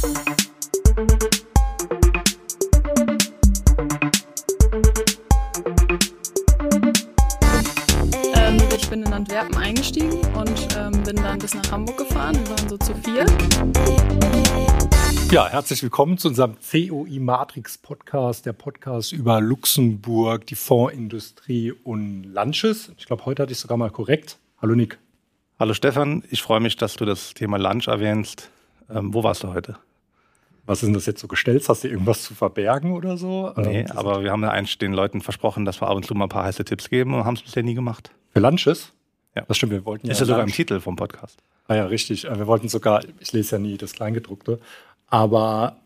Ähm, ich bin in Antwerpen eingestiegen und ähm, bin dann bis nach Hamburg gefahren. Wir waren so zu vier. Ja, herzlich willkommen zu unserem COI Matrix Podcast, der Podcast über Luxemburg, die Fondsindustrie und Lunches. Ich glaube, heute hatte ich sogar mal korrekt. Hallo Nick. Hallo Stefan, ich freue mich, dass du das Thema Lunch erwähnst. Ähm, wo warst du heute? Was ist denn das jetzt so gestellt? Hast du irgendwas zu verbergen oder so? Nee, Ähm, aber wir haben ja eigentlich den Leuten versprochen, dass wir ab und zu mal ein paar heiße Tipps geben und haben es bisher nie gemacht. Für Lunches? Ja. Das stimmt, wir wollten ja. Ist ja sogar im Titel vom Podcast. Ah ja, richtig. Äh, Wir wollten sogar, ich lese ja nie das Kleingedruckte, aber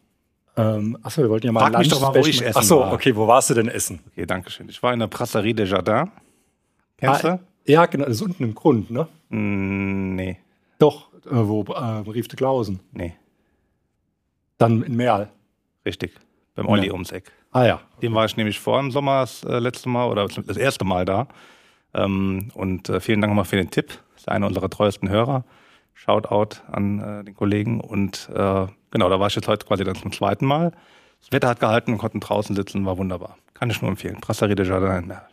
ähm, achso, wir wollten ja mal Frag mich doch mal, wo ich essen Achso, war. okay, wo warst du denn essen? Okay, danke schön. Ich war in der Brasserie des Jardins. Kennst Ah, Ja, genau, das ist unten im Grund, ne? du? Mm, nee, Doch, äh, wo äh, rief de Klausen. nee, Dann in Merl. richtig. Beim Olli Ja. ums Eck. Ah ja. Dem war ich nämlich vor im Sommer das äh, letzte Mal oder das erste Mal da. Ähm, und äh, vielen Dank nochmal für den Tipp. Das ist einer unserer treuesten Hörer. Shoutout an äh, den Kollegen. Und äh, genau, da war ich jetzt heute quasi dann zum zweiten Mal. Das Wetter hat gehalten, wir konnten draußen sitzen, war wunderbar. Kann ich nur empfehlen. Brasserie de Jardin in Merl.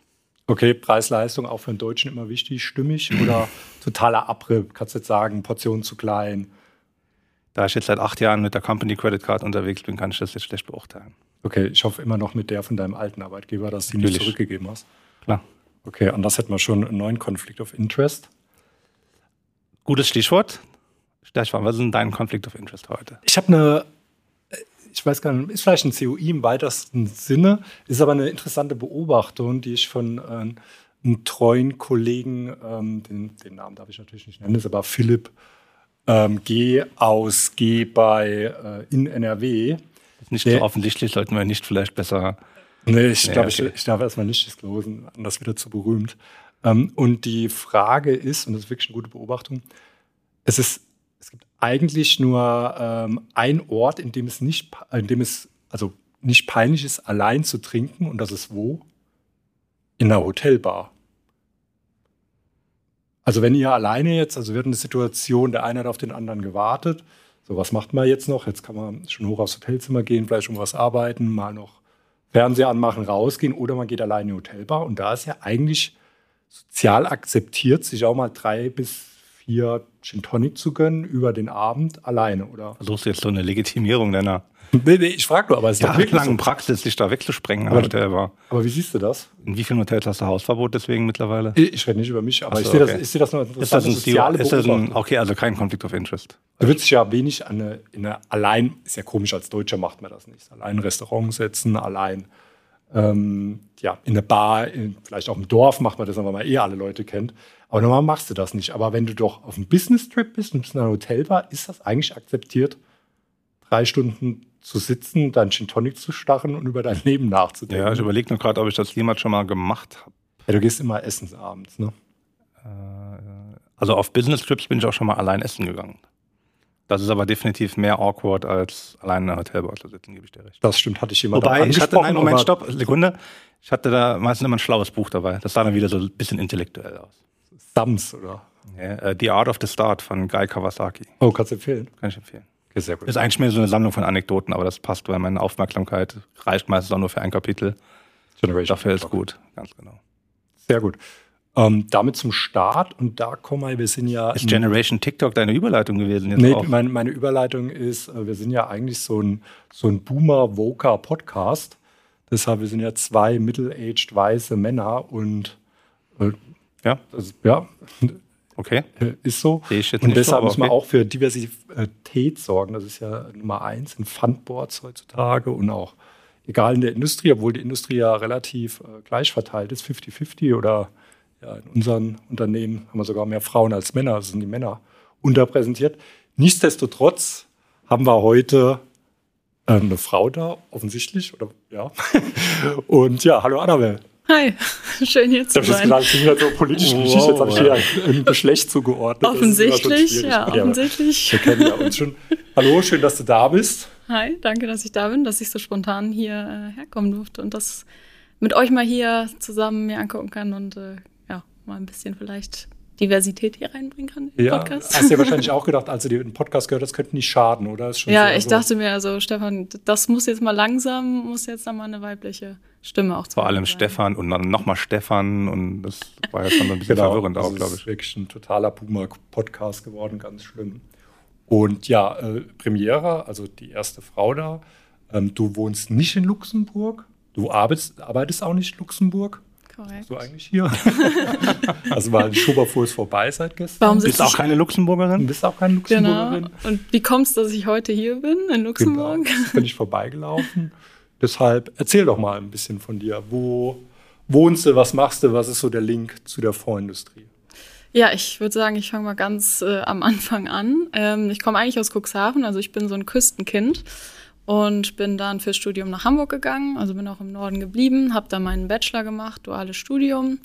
Okay, Preis-Leistung auch für einen Deutschen immer wichtig, stimmig oder totaler Abrieb? Kannst du jetzt sagen, Portion zu klein? Da ich jetzt seit acht Jahren mit der Company Credit Card unterwegs bin, kann ich das jetzt schlecht beurteilen. Okay, ich hoffe immer noch mit der von deinem alten Arbeitgeber, dass du die nicht zurückgegeben hast. Klar. Okay, anders hätten wir schon einen neuen Conflict of Interest. Gutes Stichwort. Stefan, was ist denn dein Conflict of Interest heute? Ich habe eine, ich weiß gar nicht, ist vielleicht ein COI im weitesten Sinne, ist aber eine interessante Beobachtung, die ich von äh, einem treuen Kollegen, ähm, den, den Namen darf ich natürlich nicht nennen, ist aber Philipp ähm, G aus G bei äh, in NRW. Nicht Der- so offensichtlich, sollten wir nicht vielleicht besser. Nee, ich Nee, glaube, okay. ich, ich darf erstmal nicht disclosen, anders wieder zu berühmt. Ähm, und die Frage ist, und das ist wirklich eine gute Beobachtung, es ist, es gibt eigentlich nur ähm, ein Ort, in dem es nicht, in dem es also nicht peinlich ist, allein zu trinken, und das ist wo? In einer Hotelbar. Also wenn ihr alleine jetzt, also wir hatten eine Situation, der eine hat auf den anderen gewartet. So, was macht man jetzt noch? Jetzt kann man schon hoch aufs Hotelzimmer gehen, vielleicht um was arbeiten, mal noch Fernseher anmachen, rausgehen oder man geht alleine in die Hotelbar. Und da ist ja eigentlich sozial akzeptiert, sich auch mal drei bis vier Gin Tonic zu gönnen über den Abend alleine, oder? Versuchst du jetzt so eine Legitimierung deiner Nee, nee, ich frage nur, aber es ist doch wirklich jahrelangen so. Praxis, dich da wegzusprengen. Aber- Aber. Aber wie siehst du das? In wie vielen Hotels hast du Hausverbot deswegen mittlerweile? Ich, ich rede nicht über mich, aber Ach ich so, sehe das, okay. ich sehe das nur als Ist das ein, soziale ist das ein. Okay, also kein Conflict of Interest. Du würdest dich ja wenig an eine, in eine allein, ist ja komisch, als Deutscher macht man das nicht. Allein ein Restaurant setzen, allein ähm, ja, in eine Bar, in, vielleicht auch im Dorf macht man das, weil man eh alle Leute kennt. Aber normal machst du das nicht. Aber wenn du doch auf einem Business-Trip bist und bist in einer Hotelbar, ist das eigentlich akzeptiert, drei Stunden zu sitzen, dein Gin Tonic zu starren und über dein Leben nachzudenken. Ja, ich überlege nur gerade, ob ich das jemals schon mal gemacht habe. Ja, du gehst immer essen abends, ne? Also auf Business Trips bin ich auch schon mal allein essen gegangen. Das ist aber definitiv mehr awkward, als allein in einer Hotelbar zu sitzen, gebe ich dir recht. Das stimmt, hatte ich jemand Wobei, ich hatte, nein, Moment, stopp, Sekunde. Ich hatte da meistens immer ein schlaues Buch dabei. Das sah dann wieder so ein bisschen intellektuell aus. Sams, oder? Ja, äh, The Art of the Start von Guy Kawasaki. Oh, kannst du empfehlen? Kann ich empfehlen. Okay, sehr gut. Ist eigentlich mehr so eine Sammlung von Anekdoten, aber das passt, weil meine Aufmerksamkeit reicht meistens auch nur für ein Kapitel. Generation Dafür ist gut, ganz genau. Sehr gut. Ähm, damit zum Start und da kommen wir, wir sind ja. Ist Generation TikTok deine Überleitung gewesen jetzt Nee, auch? meine, meine Überleitung ist, äh, wir sind ja eigentlich so ein, so ein Boomer-Voker-Podcast. Deshalb, wir sind ja zwei middle-aged weiße Männer und äh, Ja, das, ja, okay. ist so. Und so, deshalb aber muss man okay. auch für Diversität sorgen. Das ist ja Nummer eins in Fundboards heutzutage und auch egal in der Industrie, obwohl die Industrie ja relativ äh, gleich verteilt ist, 50-50 oder ja, in unseren Unternehmen haben wir sogar mehr Frauen als Männer, also sind die Männer unterpräsentiert. Nichtsdestotrotz haben wir heute äh, eine Frau da, offensichtlich, oder ja. Und ja, hallo Annabelle. Hi, schön hier Ich zu habe das sein. gerade so politisch Wow. richtig, jetzt habe ich hier ein Geschlecht zugeordnet. Ist Offensichtlich, ja, offensichtlich. Wir kennen ja uns schon. Hallo, schön, dass du da bist. Hi, danke, dass ich da bin, dass ich so spontan hier äh, herkommen durfte und das mit euch mal hier zusammen mir angucken kann und äh, ja, mal ein bisschen vielleicht Diversität hier reinbringen kann in den Ja, Podcast. hast du ja wahrscheinlich auch gedacht, als du den Podcast gehört hast, könnte nicht schaden, oder? Ist schon Ja, sehr ich so- dachte mir, also Stefan, das muss jetzt mal langsam, muss jetzt dann mal eine weibliche Stimme auch zu Vor allem sein. Stefan und dann nochmal Stefan und das war ja schon so ein bisschen Genau, verwirrend auch, glaube es ist ich. wirklich ein totaler Boomer-Podcast geworden, ganz schlimm. Und ja, äh, Premiere, also die erste Frau da. Ähm, du wohnst nicht in Luxemburg. Du arbeitest, arbeitest auch nicht in Luxemburg. Korrekt. Bist du eigentlich hier? also weil Schoberfuhr ist vorbei seit gestern. Warum Du bist sitze auch keine Du Luxemburgerin? bist auch keine Genau. Luxemburgerin. Und wie kommt es, dass ich heute hier bin in Luxemburg? Genau, bin ich vorbeigelaufen. Deshalb erzähl doch mal ein bisschen von dir. Wo wohnst du, was machst du, was ist so der Link zu der Vorindustrie? Ja, ich würde sagen, ich fange mal ganz äh, am Anfang an. Ähm, ich komme eigentlich aus Cuxhaven, also ich bin so ein Küstenkind und bin dann fürs Studium nach Hamburg gegangen, also bin auch im Norden geblieben, habe da meinen Bachelor gemacht, duales Studium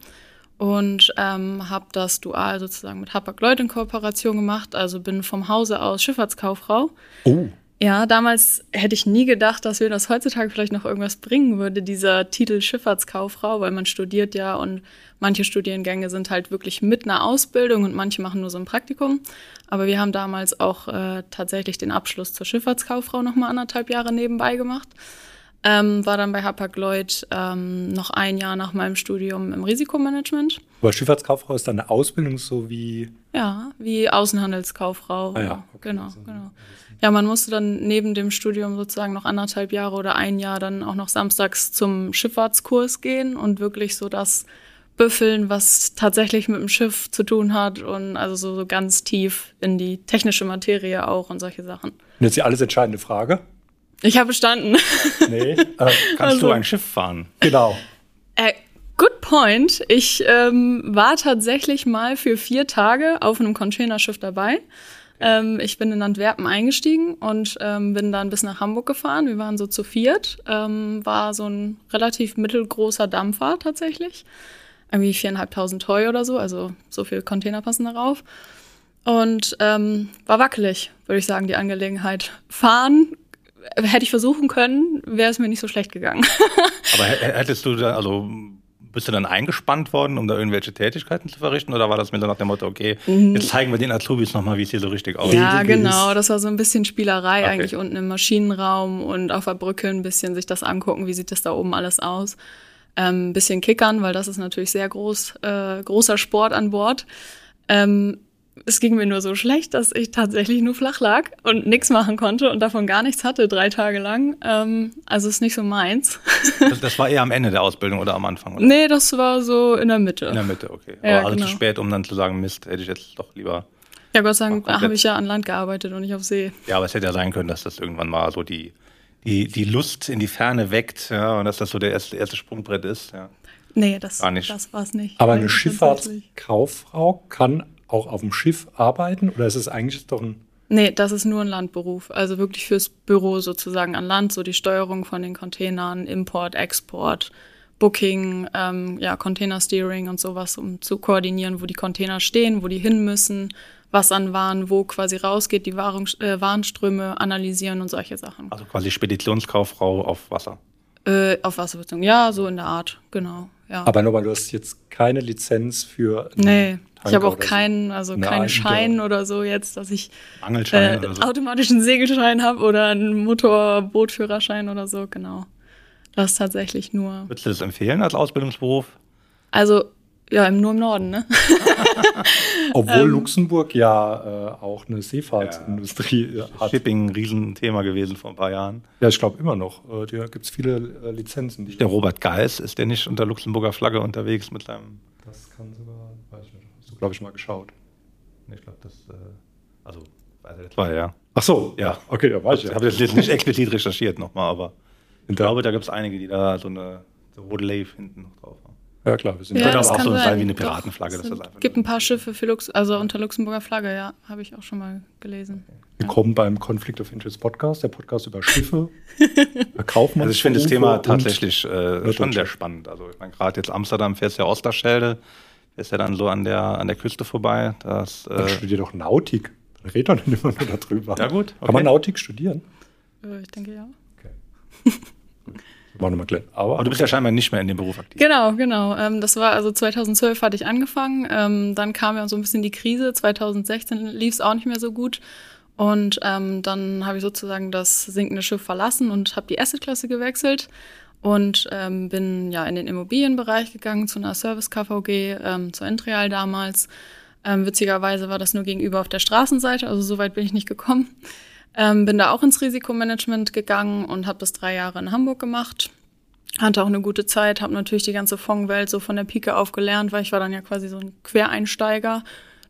und ähm, habe das dual sozusagen mit Hapag-Lloyd in Kooperation gemacht, also bin vom Hause aus Schifffahrtskauffrau. Oh, Ja, damals hätte ich nie gedacht, dass mir das heutzutage vielleicht noch irgendwas bringen würde, dieser Titel Schifffahrtskauffrau, weil man studiert ja und manche Studiengänge sind halt wirklich mit einer Ausbildung und manche machen nur so ein Praktikum. Aber wir haben damals auch äh, tatsächlich den Abschluss zur Schifffahrtskauffrau nochmal anderthalb Jahre nebenbei gemacht. Ähm, war dann bei Hapag-Lloyd ähm, noch ein Jahr nach meinem Studium im Risikomanagement. aber Schifffahrtskauffrau ist dann eine Ausbildung so wie Ja, wie Außenhandelskauffrau. Ah ja, okay. Genau, Also- genau. Ja, man musste dann neben dem Studium sozusagen noch anderthalb Jahre oder ein Jahr dann auch noch samstags zum Schifffahrtskurs gehen und wirklich so das büffeln, was tatsächlich mit dem Schiff zu tun hat und also so, so ganz tief in die technische Materie auch und solche Sachen. Und jetzt die alles entscheidende Frage. Ich habe bestanden. Nee, äh, Kannst Also- du ein Schiff fahren? genau. Äh, good point. Ich ähm, war tatsächlich mal für vier Tage auf einem Containerschiff dabei. Ähm, ich bin in Antwerpen eingestiegen und ähm, bin dann bis nach Hamburg gefahren. Wir waren so zu viert. Ähm, war so ein relativ mittelgroßer Dampfer tatsächlich. Irgendwie viereinhalbtausend Toy oder so. Also so viele Container passen darauf. Und ähm, war wackelig, würde ich sagen, die Angelegenheit. Fahren hätte ich versuchen können, wäre es mir nicht so schlecht gegangen. Aber hättest du da, also bist du dann eingespannt worden, um da irgendwelche Tätigkeiten zu verrichten? Oder war das mir so nach dem Motto, okay, jetzt zeigen wir den Azubis nochmal, wie es hier so richtig aussieht? Ja, genau. Das war so ein bisschen Spielerei Okay. eigentlich unten im Maschinenraum und auf der Brücke ein bisschen sich das angucken, wie sieht das da oben alles aus. Ähm, ein bisschen kickern, weil das ist natürlich sehr groß, äh, großer Sport an Bord. Ähm, es ging mir nur so schlecht, dass ich tatsächlich nur flach lag und nichts machen konnte und davon gar nichts hatte, drei Tage lang. Ähm, also ist nicht so meins. Das, das war eher am Ende der Ausbildung oder am Anfang? Oder? nee, das war so in der Mitte. In der Mitte, okay. Ja, Aber also genau. zu spät, um dann zu sagen, Mist, hätte ich jetzt doch lieber. Ja, Gott sei Dank habe ich ja an Land gearbeitet und nicht auf See. Ja, aber es hätte ja sein können, dass das irgendwann mal so die, die, die Lust in die Ferne weckt, ja, und dass das so der erste, erste Sprungbrett ist. Ja. Nee, das, Gar nicht. das war es nicht. Aber eine. Schifffahrtskauffrau kann auch auf dem Schiff arbeiten oder ist es eigentlich doch ein Nee, das ist nur ein Landberuf. Also wirklich fürs Büro sozusagen an Land, so die Steuerung von den Containern, Import, Export, Booking, ähm, ja, Container Steering und sowas, um zu koordinieren, wo die Container stehen, wo die hin müssen, was an Waren, wo quasi rausgeht, die Wahrung, äh, Warenströme analysieren und solche Sachen. Also quasi Speditionskauffrau auf Wasser. Äh, auf Wasserbeziehung. Ja, so in der Art, genau. Ja. Aber nochmal, du hast jetzt keine Lizenz für. nee, ich habe auch keinen, also Eine keinen Schein oder so jetzt, dass ich äh, oder so. automatischen Segelschein habe oder einen Motorbootführerschein oder so, genau. Das ist tatsächlich nur. Würdest du das empfehlen als Ausbildungsberuf? Also, ja, nur im Norden, ne? Obwohl Ähm. Luxemburg ja äh, auch eine Seefahrtsindustrie äh, hat. Shipping, ein Riesenthema gewesen vor ein paar Jahren. Ja, ich glaube immer noch. Äh, da gibt es viele äh, Lizenzen. Die Der Robert Geis, ist der nicht unter Luxemburger Flagge unterwegs mit seinem. das kann sogar, weiß ich nicht, hast du, glaube ich, mal geschaut. Ich glaube, das. Äh, also, weiß ich, das war ja. Ach so, Ja. Okay, da weiß ich Ich ja. habe das jetzt nicht explizit recherchiert nochmal, aber ich glaube, da gibt es einige, die da so eine so rote Lave hinten noch drauf haben. Ja, klar, wir sind Könnte das aber auch kann so sein sein. wie eine Piratenflagge, es gibt ein paar Schiffe für Lux also unter Luxemburger Flagge, ja, habe ich auch schon mal gelesen. Willkommen beim Conflict of Interest Podcast, der Podcast über Schiffe, Kaufmann. Also ich finde das Thema tatsächlich äh, schon sehr spannend. Also ich meine, gerade jetzt Amsterdam fährst ja Osterschelde, fährst ja dann so an der an der Küste vorbei. Das, äh, studiert doch Nautik. Dann redet doch nicht immer nur darüber. Ja, gut, Kann man okay. Nautik studieren? Äh, ich denke ja. War nochmal klar. Aber, Aber du bist ja scheinbar nicht mehr in dem Beruf aktiv. Genau, genau. Ähm, das war also 2012 hatte ich angefangen. Ähm, dann kam ja so ein bisschen die Krise. 2016 lief es auch nicht mehr so gut. Und ähm, dann habe ich sozusagen das sinkende Schiff verlassen und habe die Assetklasse gewechselt und ähm, bin ja in den Immobilienbereich gegangen zu einer Service KVG, ähm, zur Entreal damals. Ähm, witzigerweise war das nur gegenüber auf der Straßenseite, also so weit bin ich nicht gekommen. Ähm, bin da auch ins Risikomanagement gegangen und habe das drei Jahre in Hamburg gemacht. Hatte auch eine gute Zeit, habe natürlich die ganze Fondswelt so von der Pike auf gelernt, weil ich war dann ja quasi so ein Quereinsteiger.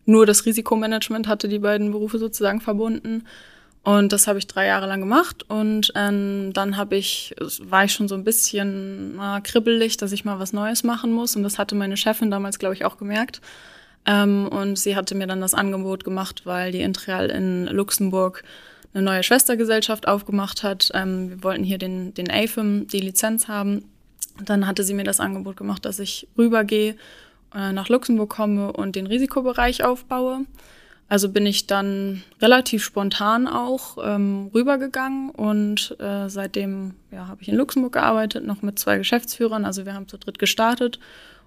Nur das Risikomanagement hatte die beiden Berufe sozusagen verbunden. Und das habe ich drei Jahre lang gemacht. Und ähm, dann habe ich, war ich schon so ein bisschen na, kribbelig, dass ich mal was Neues machen muss. Und das hatte meine Chefin damals, glaube ich, auch gemerkt. Ähm, und sie hatte mir dann das Angebot gemacht, weil die Intreal in Luxemburg eine neue Schwestergesellschaft aufgemacht hat. Ähm, wir wollten hier den, den AFIM, die Lizenz haben. Dann hatte sie mir das Angebot gemacht, dass ich rübergehe, äh, nach Luxemburg komme und den Risikobereich aufbaue. Also bin ich dann relativ spontan auch ähm, rübergegangen und äh, seitdem ja, habe ich in Luxemburg gearbeitet, noch mit zwei Geschäftsführern. Also wir haben zu dritt gestartet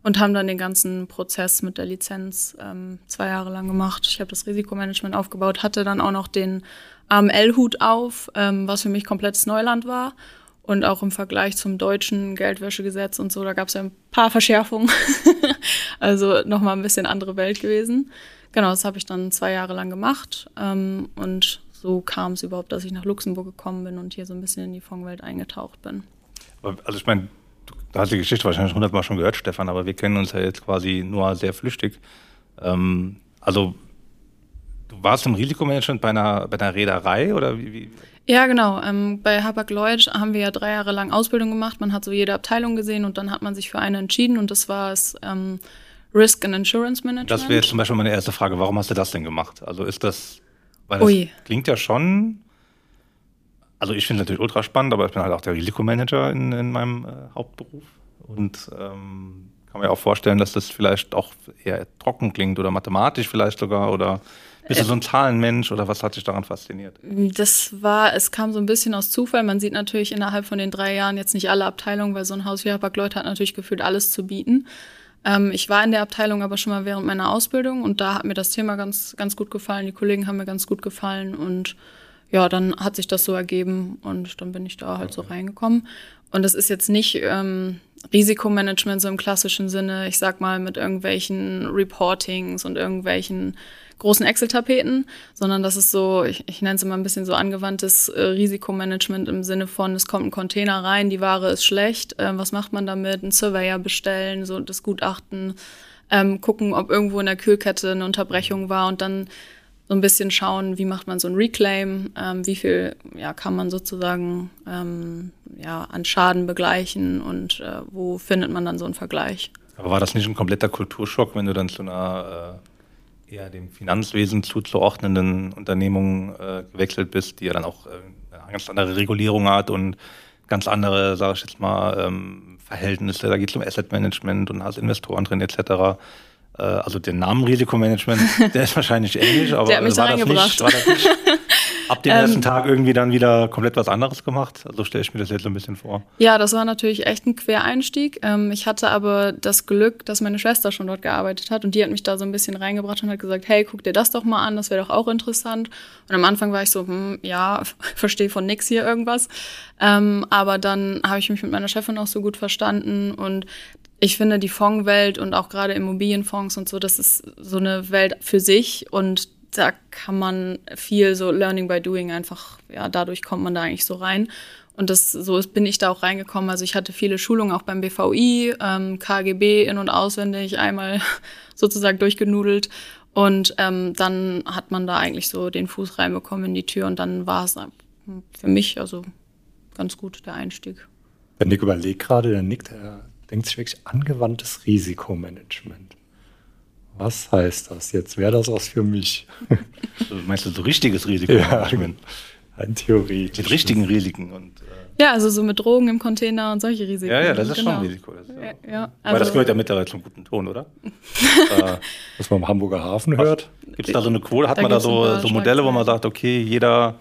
und haben dann den ganzen Prozess mit der Lizenz ähm, zwei Jahre lang gemacht. Ich habe das Risikomanagement aufgebaut, hatte dann auch noch den AML-Hut auf, ähm, was für mich komplettes Neuland war. Und auch im Vergleich zum deutschen Geldwäschegesetz und so, da gab es ja ein paar Verschärfungen. also nochmal ein bisschen andere Welt gewesen. Genau, das habe ich dann zwei Jahre lang gemacht. Ähm, und so kam es überhaupt, dass ich nach Luxemburg gekommen bin und hier so ein bisschen in die Fondswelt eingetaucht bin. Also ich meine, du hast die Geschichte wahrscheinlich hundertmal schon gehört, Stefan, aber wir kennen uns ja jetzt quasi nur sehr flüchtig. Ähm, also Du warst im Risikomanagement bei einer, bei einer Reederei oder wie? wie? Ja, genau. Ähm, bei Hapag-Lloyd haben wir ja drei Jahre lang Ausbildung gemacht. Man hat so jede Abteilung gesehen und dann hat man sich für eine entschieden und das war es ähm, Risk and Insurance Management. Das wäre jetzt zum Beispiel meine erste Frage. Warum hast du das denn gemacht? Also ist das, weil das Ui. klingt ja schon, also ich finde es natürlich ultra spannend, aber ich bin halt auch der Risikomanager in, in meinem äh, Hauptberuf und ähm, kann mir auch vorstellen, dass das vielleicht auch eher trocken klingt oder mathematisch vielleicht sogar oder bist du so ein Zahlenmensch oder was hat dich daran fasziniert? Das war, es kam so ein bisschen aus Zufall. Man sieht natürlich innerhalb von den drei Jahren jetzt nicht alle Abteilungen, weil so ein Haus wie Hapag-Lloyd hat natürlich gefühlt alles zu bieten. Ähm, ich war in der Abteilung aber schon mal während meiner Ausbildung und da hat mir das Thema ganz, ganz gut gefallen. Die Kollegen haben mir ganz gut gefallen und ja, dann hat sich das so ergeben und dann bin ich da halt okay. so reingekommen. Und es ist jetzt nicht ähm, Risikomanagement so im klassischen Sinne, ich sag mal mit irgendwelchen Reportings und irgendwelchen großen Excel-Tapeten, sondern das ist so, ich, ich nenne es immer ein bisschen so angewandtes äh, Risikomanagement im Sinne von, es kommt ein Container rein, die Ware ist schlecht, äh, was macht man damit? Ein Surveyor bestellen, so das Gutachten, ähm, gucken, ob irgendwo in der Kühlkette eine Unterbrechung war und dann so ein bisschen schauen, wie macht man so ein Reclaim, ähm, wie viel ja, kann man sozusagen ähm, ja, an Schaden begleichen und äh, wo findet man dann so einen Vergleich. Aber war das nicht ein kompletter Kulturschock, wenn du dann zu einer äh eher dem Finanzwesen zuzuordnenden Unternehmung äh, gewechselt bist, die ja dann auch äh, eine ganz andere Regulierung hat und ganz andere, sage ich jetzt mal, ähm, Verhältnisse. Da geht es um Asset Management und hast Investoren drin etc. Äh, also den Namen Risikomanagement, der ist wahrscheinlich ähnlich, aber war, das nicht, war das nicht ab dem ähm, ersten Tag irgendwie dann wieder komplett was anderes gemacht. Also stelle ich mir das jetzt so ein bisschen vor. Ja, das war natürlich echt ein Quereinstieg. Ähm, ich hatte aber das Glück, dass meine Schwester schon dort gearbeitet hat und die hat mich da so ein bisschen reingebracht und hat gesagt, hey, guck dir das doch mal an, das wäre doch auch interessant. Und am Anfang war ich so, hm, ja, verstehe von nix hier irgendwas. Ähm, aber dann habe ich mich mit meiner Chefin auch so gut verstanden und ich finde die Fondswelt und auch gerade Immobilienfonds und so, das ist so eine Welt für sich und da kann man viel so Learning by Doing einfach, ja, dadurch kommt man da eigentlich so rein. Und das, so bin ich da auch reingekommen. Also ich hatte viele Schulungen auch beim BVI, ähm, KGB in- und auswendig, einmal sozusagen durchgenudelt. Und ähm, dann hat man da eigentlich so den Fuß reinbekommen in die Tür und dann war es für mich also ganz gut der Einstieg. Der Nick überlegt gerade, der nickt, er denkt sich wirklich angewandtes Risikomanagement. Was heißt das jetzt? Wäre das was für mich? Also meinst du so richtiges Risikomanagement? Ja, ein Theorie. Mit richtigen Risiken und. Äh ja, also so mit Drogen im Container und solche Risiken. Ja, ja, das ist genau. schon ein Risiko. Das ja, ja, also Aber das gehört ja mittlerweile zum guten Ton, oder? äh, Was man im Hamburger Hafen was, hört. Gibt es da so eine Quote? Hat da man da so, so Modelle, wo man sagt, okay, jeder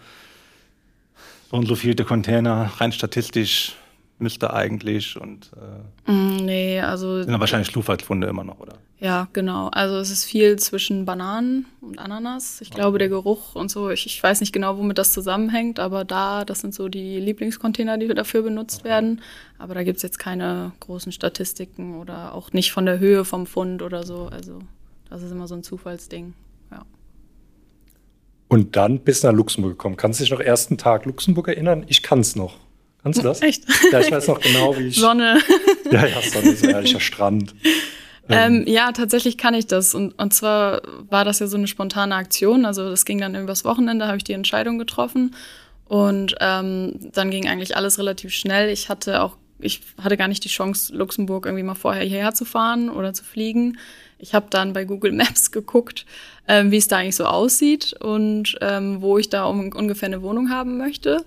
so und so viele Container, rein statistisch müsste eigentlich und äh, mm, nee, also sind wahrscheinlich Zufallsfunde immer noch, oder? Ja, genau. Also es ist viel zwischen Bananen und Ananas. Ich okay. glaube, der Geruch und so, ich, ich, weiß nicht genau, womit das zusammenhängt, aber da, das sind so die Lieblingscontainer, die dafür benutzt okay. werden. Aber da gibt es jetzt keine großen Statistiken oder auch nicht von der Höhe vom Fund oder so. Also das ist immer so ein Zufallsding. Ja. Und dann bist du nach Luxemburg gekommen. Kannst du dich noch ersten Tag Luxemburg erinnern? Ich kann es noch. Kannst du das? Echt? Ja, ich weiß noch genau, wie ich. Sonne. Ja, ja, Sonne, so ein herrlicher Strand. Ähm, ja, tatsächlich kann ich das. Und, und zwar war das ja so eine spontane Aktion. Also das ging dann übers Wochenende, habe ich die Entscheidung getroffen. Und ähm, dann ging eigentlich alles relativ schnell. Ich hatte auch, ich hatte gar nicht die Chance, Luxemburg irgendwie mal vorher hierher zu fahren oder zu fliegen. Ich habe dann bei Google Maps geguckt, ähm, wie es da eigentlich so aussieht und ähm, wo ich da um, ungefähr eine Wohnung haben möchte.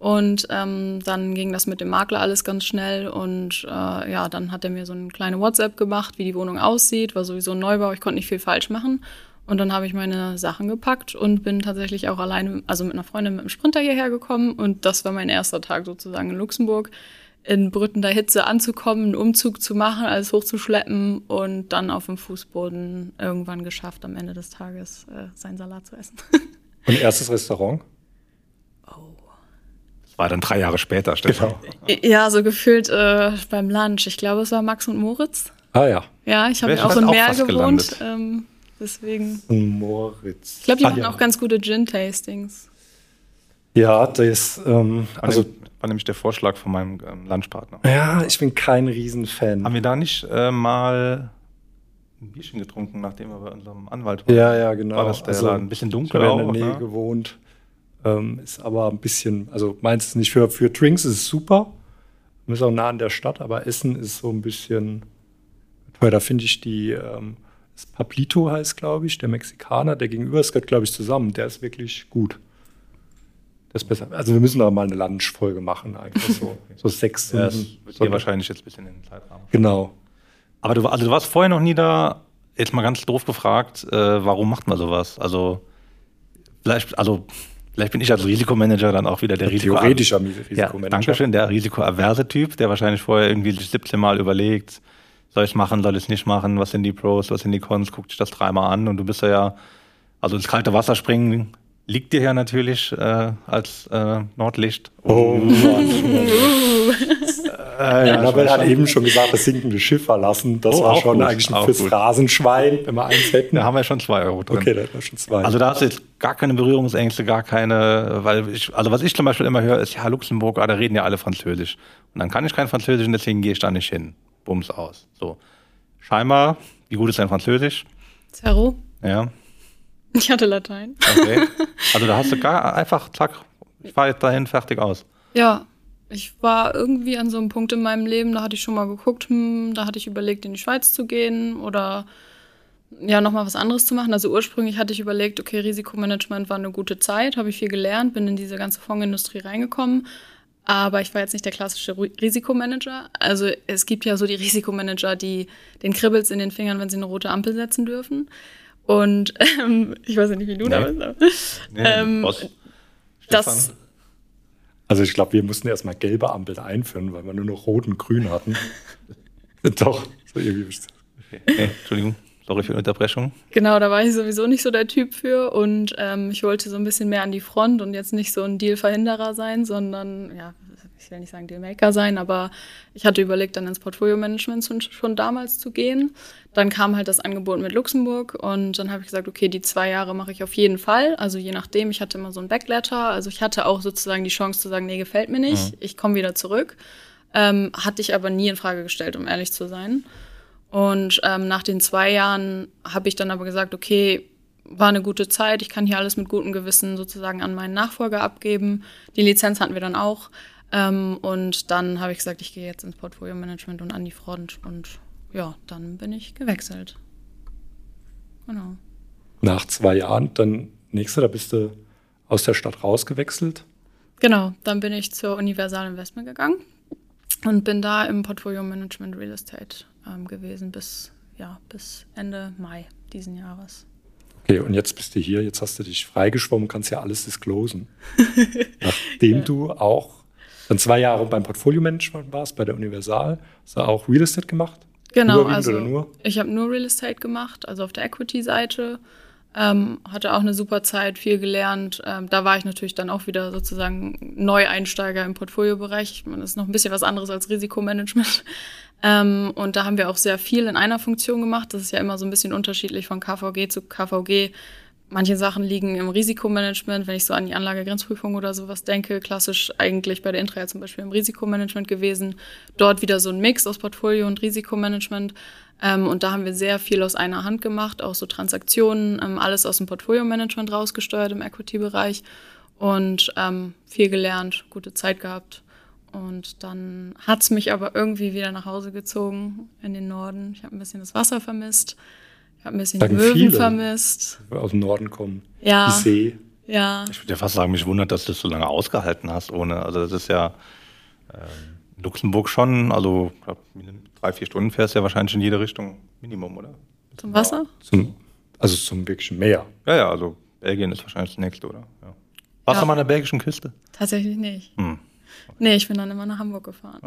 Und ähm, dann ging das mit dem Makler alles ganz schnell und äh, ja, dann hat er mir so eine kleine WhatsApp gemacht, wie die Wohnung aussieht, war sowieso ein Neubau, ich konnte nicht viel falsch machen. Und dann habe ich meine Sachen gepackt und bin tatsächlich auch alleine, also mit einer Freundin mit dem Sprinter hierher gekommen. Und das war mein erster Tag sozusagen in Luxemburg, in brütender Hitze anzukommen, einen Umzug zu machen, alles hochzuschleppen und dann auf dem Fußboden irgendwann geschafft, am Ende des Tages äh, seinen Salat zu essen. Und erstes Restaurant? War dann drei Jahre später, Stefan. Genau. Ja, so gefühlt äh, beim Lunch. Ich glaube, es war Max und Moritz. Ah ja. Ja, ich habe ja auch in Meer gewohnt. Ähm, deswegen. Moritz. Ich glaube, die ah, machen ja. auch ganz gute Gin-Tastings. Ja, das ähm, also war nämlich der Vorschlag von meinem ähm, Lunchpartner. Ja, ich bin kein Riesenfan. Haben wir da nicht äh, mal ein Bierchen getrunken, nachdem wir bei unserem Anwalt waren? Ja, ja, genau. War das der also, Laden? Ein bisschen dunkel ich auch, in der Nähe ne? gewohnt. Ähm, ist aber ein bisschen, also meinst es nicht für, für Drinks ist es super. Wir sind auch nah an der Stadt, aber Essen ist so ein bisschen teuer. Da finde ich die, ähm, das Pablito heißt, glaube ich, der Mexikaner, der gegenüber, gehört, glaube ich, zusammen. Der ist wirklich gut. Das ist besser. Also wir müssen da mal eine Lunch-Folge machen, einfach so, so sechs. Ja, das wird so wahrscheinlich jetzt ein bisschen in den Zeitrahmen. Genau. Aber du, also du warst vorher noch nie da, jetzt mal ganz doof gefragt, äh, warum macht man sowas? Also vielleicht, also Vielleicht bin ich als Risikomanager dann auch wieder der Risiko Theoretischer Risikomanager. Ja, Dankeschön, der risikoaverse Typ, der wahrscheinlich vorher irgendwie 17 Mal überlegt, soll ich es machen, soll ich es nicht machen, was sind die Pros, was sind die Cons, guckt sich das dreimal an und du bist ja, also ins kalte Wasser springen liegt dir ja natürlich äh, als äh, Nordlicht. Oh Mann. äh, ja, Annabelle hat eben schon gesagt, das sinkende Schiff verlassen. Das oh, war schon gut, eigentlich ein fürs gut. Rasenschwein, wenn wir eins hätten. Da haben wir schon zwei Euro drin. Okay, da haben wir schon zwei. Also da hast du jetzt gar keine Berührungsängste, gar keine, weil ich, also was ich zum Beispiel immer höre, ist, ja, Luxemburg, ah, da reden ja alle Französisch. Und dann kann ich kein Französisch und deswegen gehe ich da nicht hin. Bums aus. So. Scheinbar, wie gut ist dein Französisch? Zero. Ja. Ich hatte Latein. Okay. Also da hast du gar einfach, zack, ich fahre jetzt dahin, fertig aus. Ja, ich war irgendwie an so einem Punkt in meinem Leben, da hatte ich schon mal geguckt, hm, da hatte ich überlegt, in die Schweiz zu gehen oder ja, nochmal was anderes zu machen. Also ursprünglich hatte ich überlegt, okay, Risikomanagement war eine gute Zeit, habe ich viel gelernt, bin in diese ganze Fondsindustrie reingekommen. Aber ich war jetzt nicht der klassische Risikomanager. Also es gibt ja so die Risikomanager, die den kribbelt's in den Fingern, wenn sie eine rote Ampel setzen dürfen. Und ähm, ich weiß nicht, wie du da bist. Nee, ähm, das, also ich glaube, wir mussten erstmal gelbe Ampeln einführen, weil wir nur noch rot und grün hatten. Doch, so irgendwie. Okay. Nee, Entschuldigung. Sorry für die Unterbrechung. Genau, da war ich sowieso nicht so der Typ für und ähm, ich wollte so ein bisschen mehr an die Front und jetzt nicht so ein Dealverhinderer sein, sondern ja, ich will nicht sagen Dealmaker sein, aber ich hatte überlegt, dann ins Portfolio-Management schon damals zu gehen. Dann kam halt das Angebot mit Luxemburg und dann habe ich gesagt, okay, die zwei Jahre mache ich auf jeden Fall. Also je nachdem, ich hatte immer so ein Backletter. Also ich hatte auch sozusagen die Chance zu sagen, nee, gefällt mir nicht, mhm. ich komme wieder zurück. Ähm, hatte ich aber nie in Frage gestellt, um ehrlich zu sein. Und ähm, nach den zwei Jahren habe ich dann aber gesagt, okay, war eine gute Zeit, ich kann hier alles mit gutem Gewissen sozusagen an meinen Nachfolger abgeben. Die Lizenz hatten wir dann auch. Ähm, und dann habe ich gesagt, ich gehe jetzt ins Portfolio-Management und an die Front. Und ja, dann bin ich gewechselt. Genau. Nach zwei Jahren, dann nächste, da bist du aus der Stadt rausgewechselt. Genau, dann bin ich zur Universal Investment gegangen und bin da im Portfolio Management Real Estate ähm, gewesen bis, ja, bis Ende Mai diesen Jahres. Okay, und jetzt bist du hier, jetzt hast du dich freigeschwommen, kannst ja alles disclosen. Nachdem ja. du auch Dann zwei Jahre beim Portfolio-Management warst, bei der Universal. Hast du auch Real Estate gemacht? Genau, also ich habe nur Real Estate gemacht, also auf der Equity-Seite. Ähm, hatte auch eine super Zeit, viel gelernt. Ähm, da war ich natürlich dann auch wieder sozusagen Neueinsteiger im Portfoliobereich. Man ist noch ein bisschen was anderes als Risikomanagement. Ähm, und da haben wir auch sehr viel in einer Funktion gemacht. Das ist ja immer so ein bisschen unterschiedlich von KVG zu KVG. Manche Sachen liegen im Risikomanagement, wenn ich so an die Anlagegrenzprüfung oder sowas denke, klassisch eigentlich bei der Intra zum Beispiel im Risikomanagement gewesen. Dort wieder so ein Mix aus Portfolio und Risikomanagement. Ähm, und da haben wir sehr viel aus einer Hand gemacht, auch so Transaktionen, ähm, alles aus dem Portfolio-Management rausgesteuert im Equity-Bereich und ähm, viel gelernt, gute Zeit gehabt. Und dann hat's mich aber irgendwie wieder nach Hause gezogen in den Norden. Ich habe ein bisschen das Wasser vermisst. Ich habe ein bisschen Sagen die Möwen viele, vermisst. Aus dem Norden kommen. Ja. Die See. Ja. Ich würde ja fast sagen, mich wundert, dass du das so lange ausgehalten hast ohne. Also das ist ja ähm, Luxemburg schon, also glaub, drei, vier Stunden fährst du ja wahrscheinlich in jede Richtung Minimum, oder? Zum Wasser? Zum, also zum wirklichen Meer. Ja, ja, also Belgien ist wahrscheinlich das nächste, oder? Ja. Warst Ja. du mal an der belgischen Küste? Tatsächlich nicht. Hm. Nee, ich bin dann immer nach Hamburg gefahren.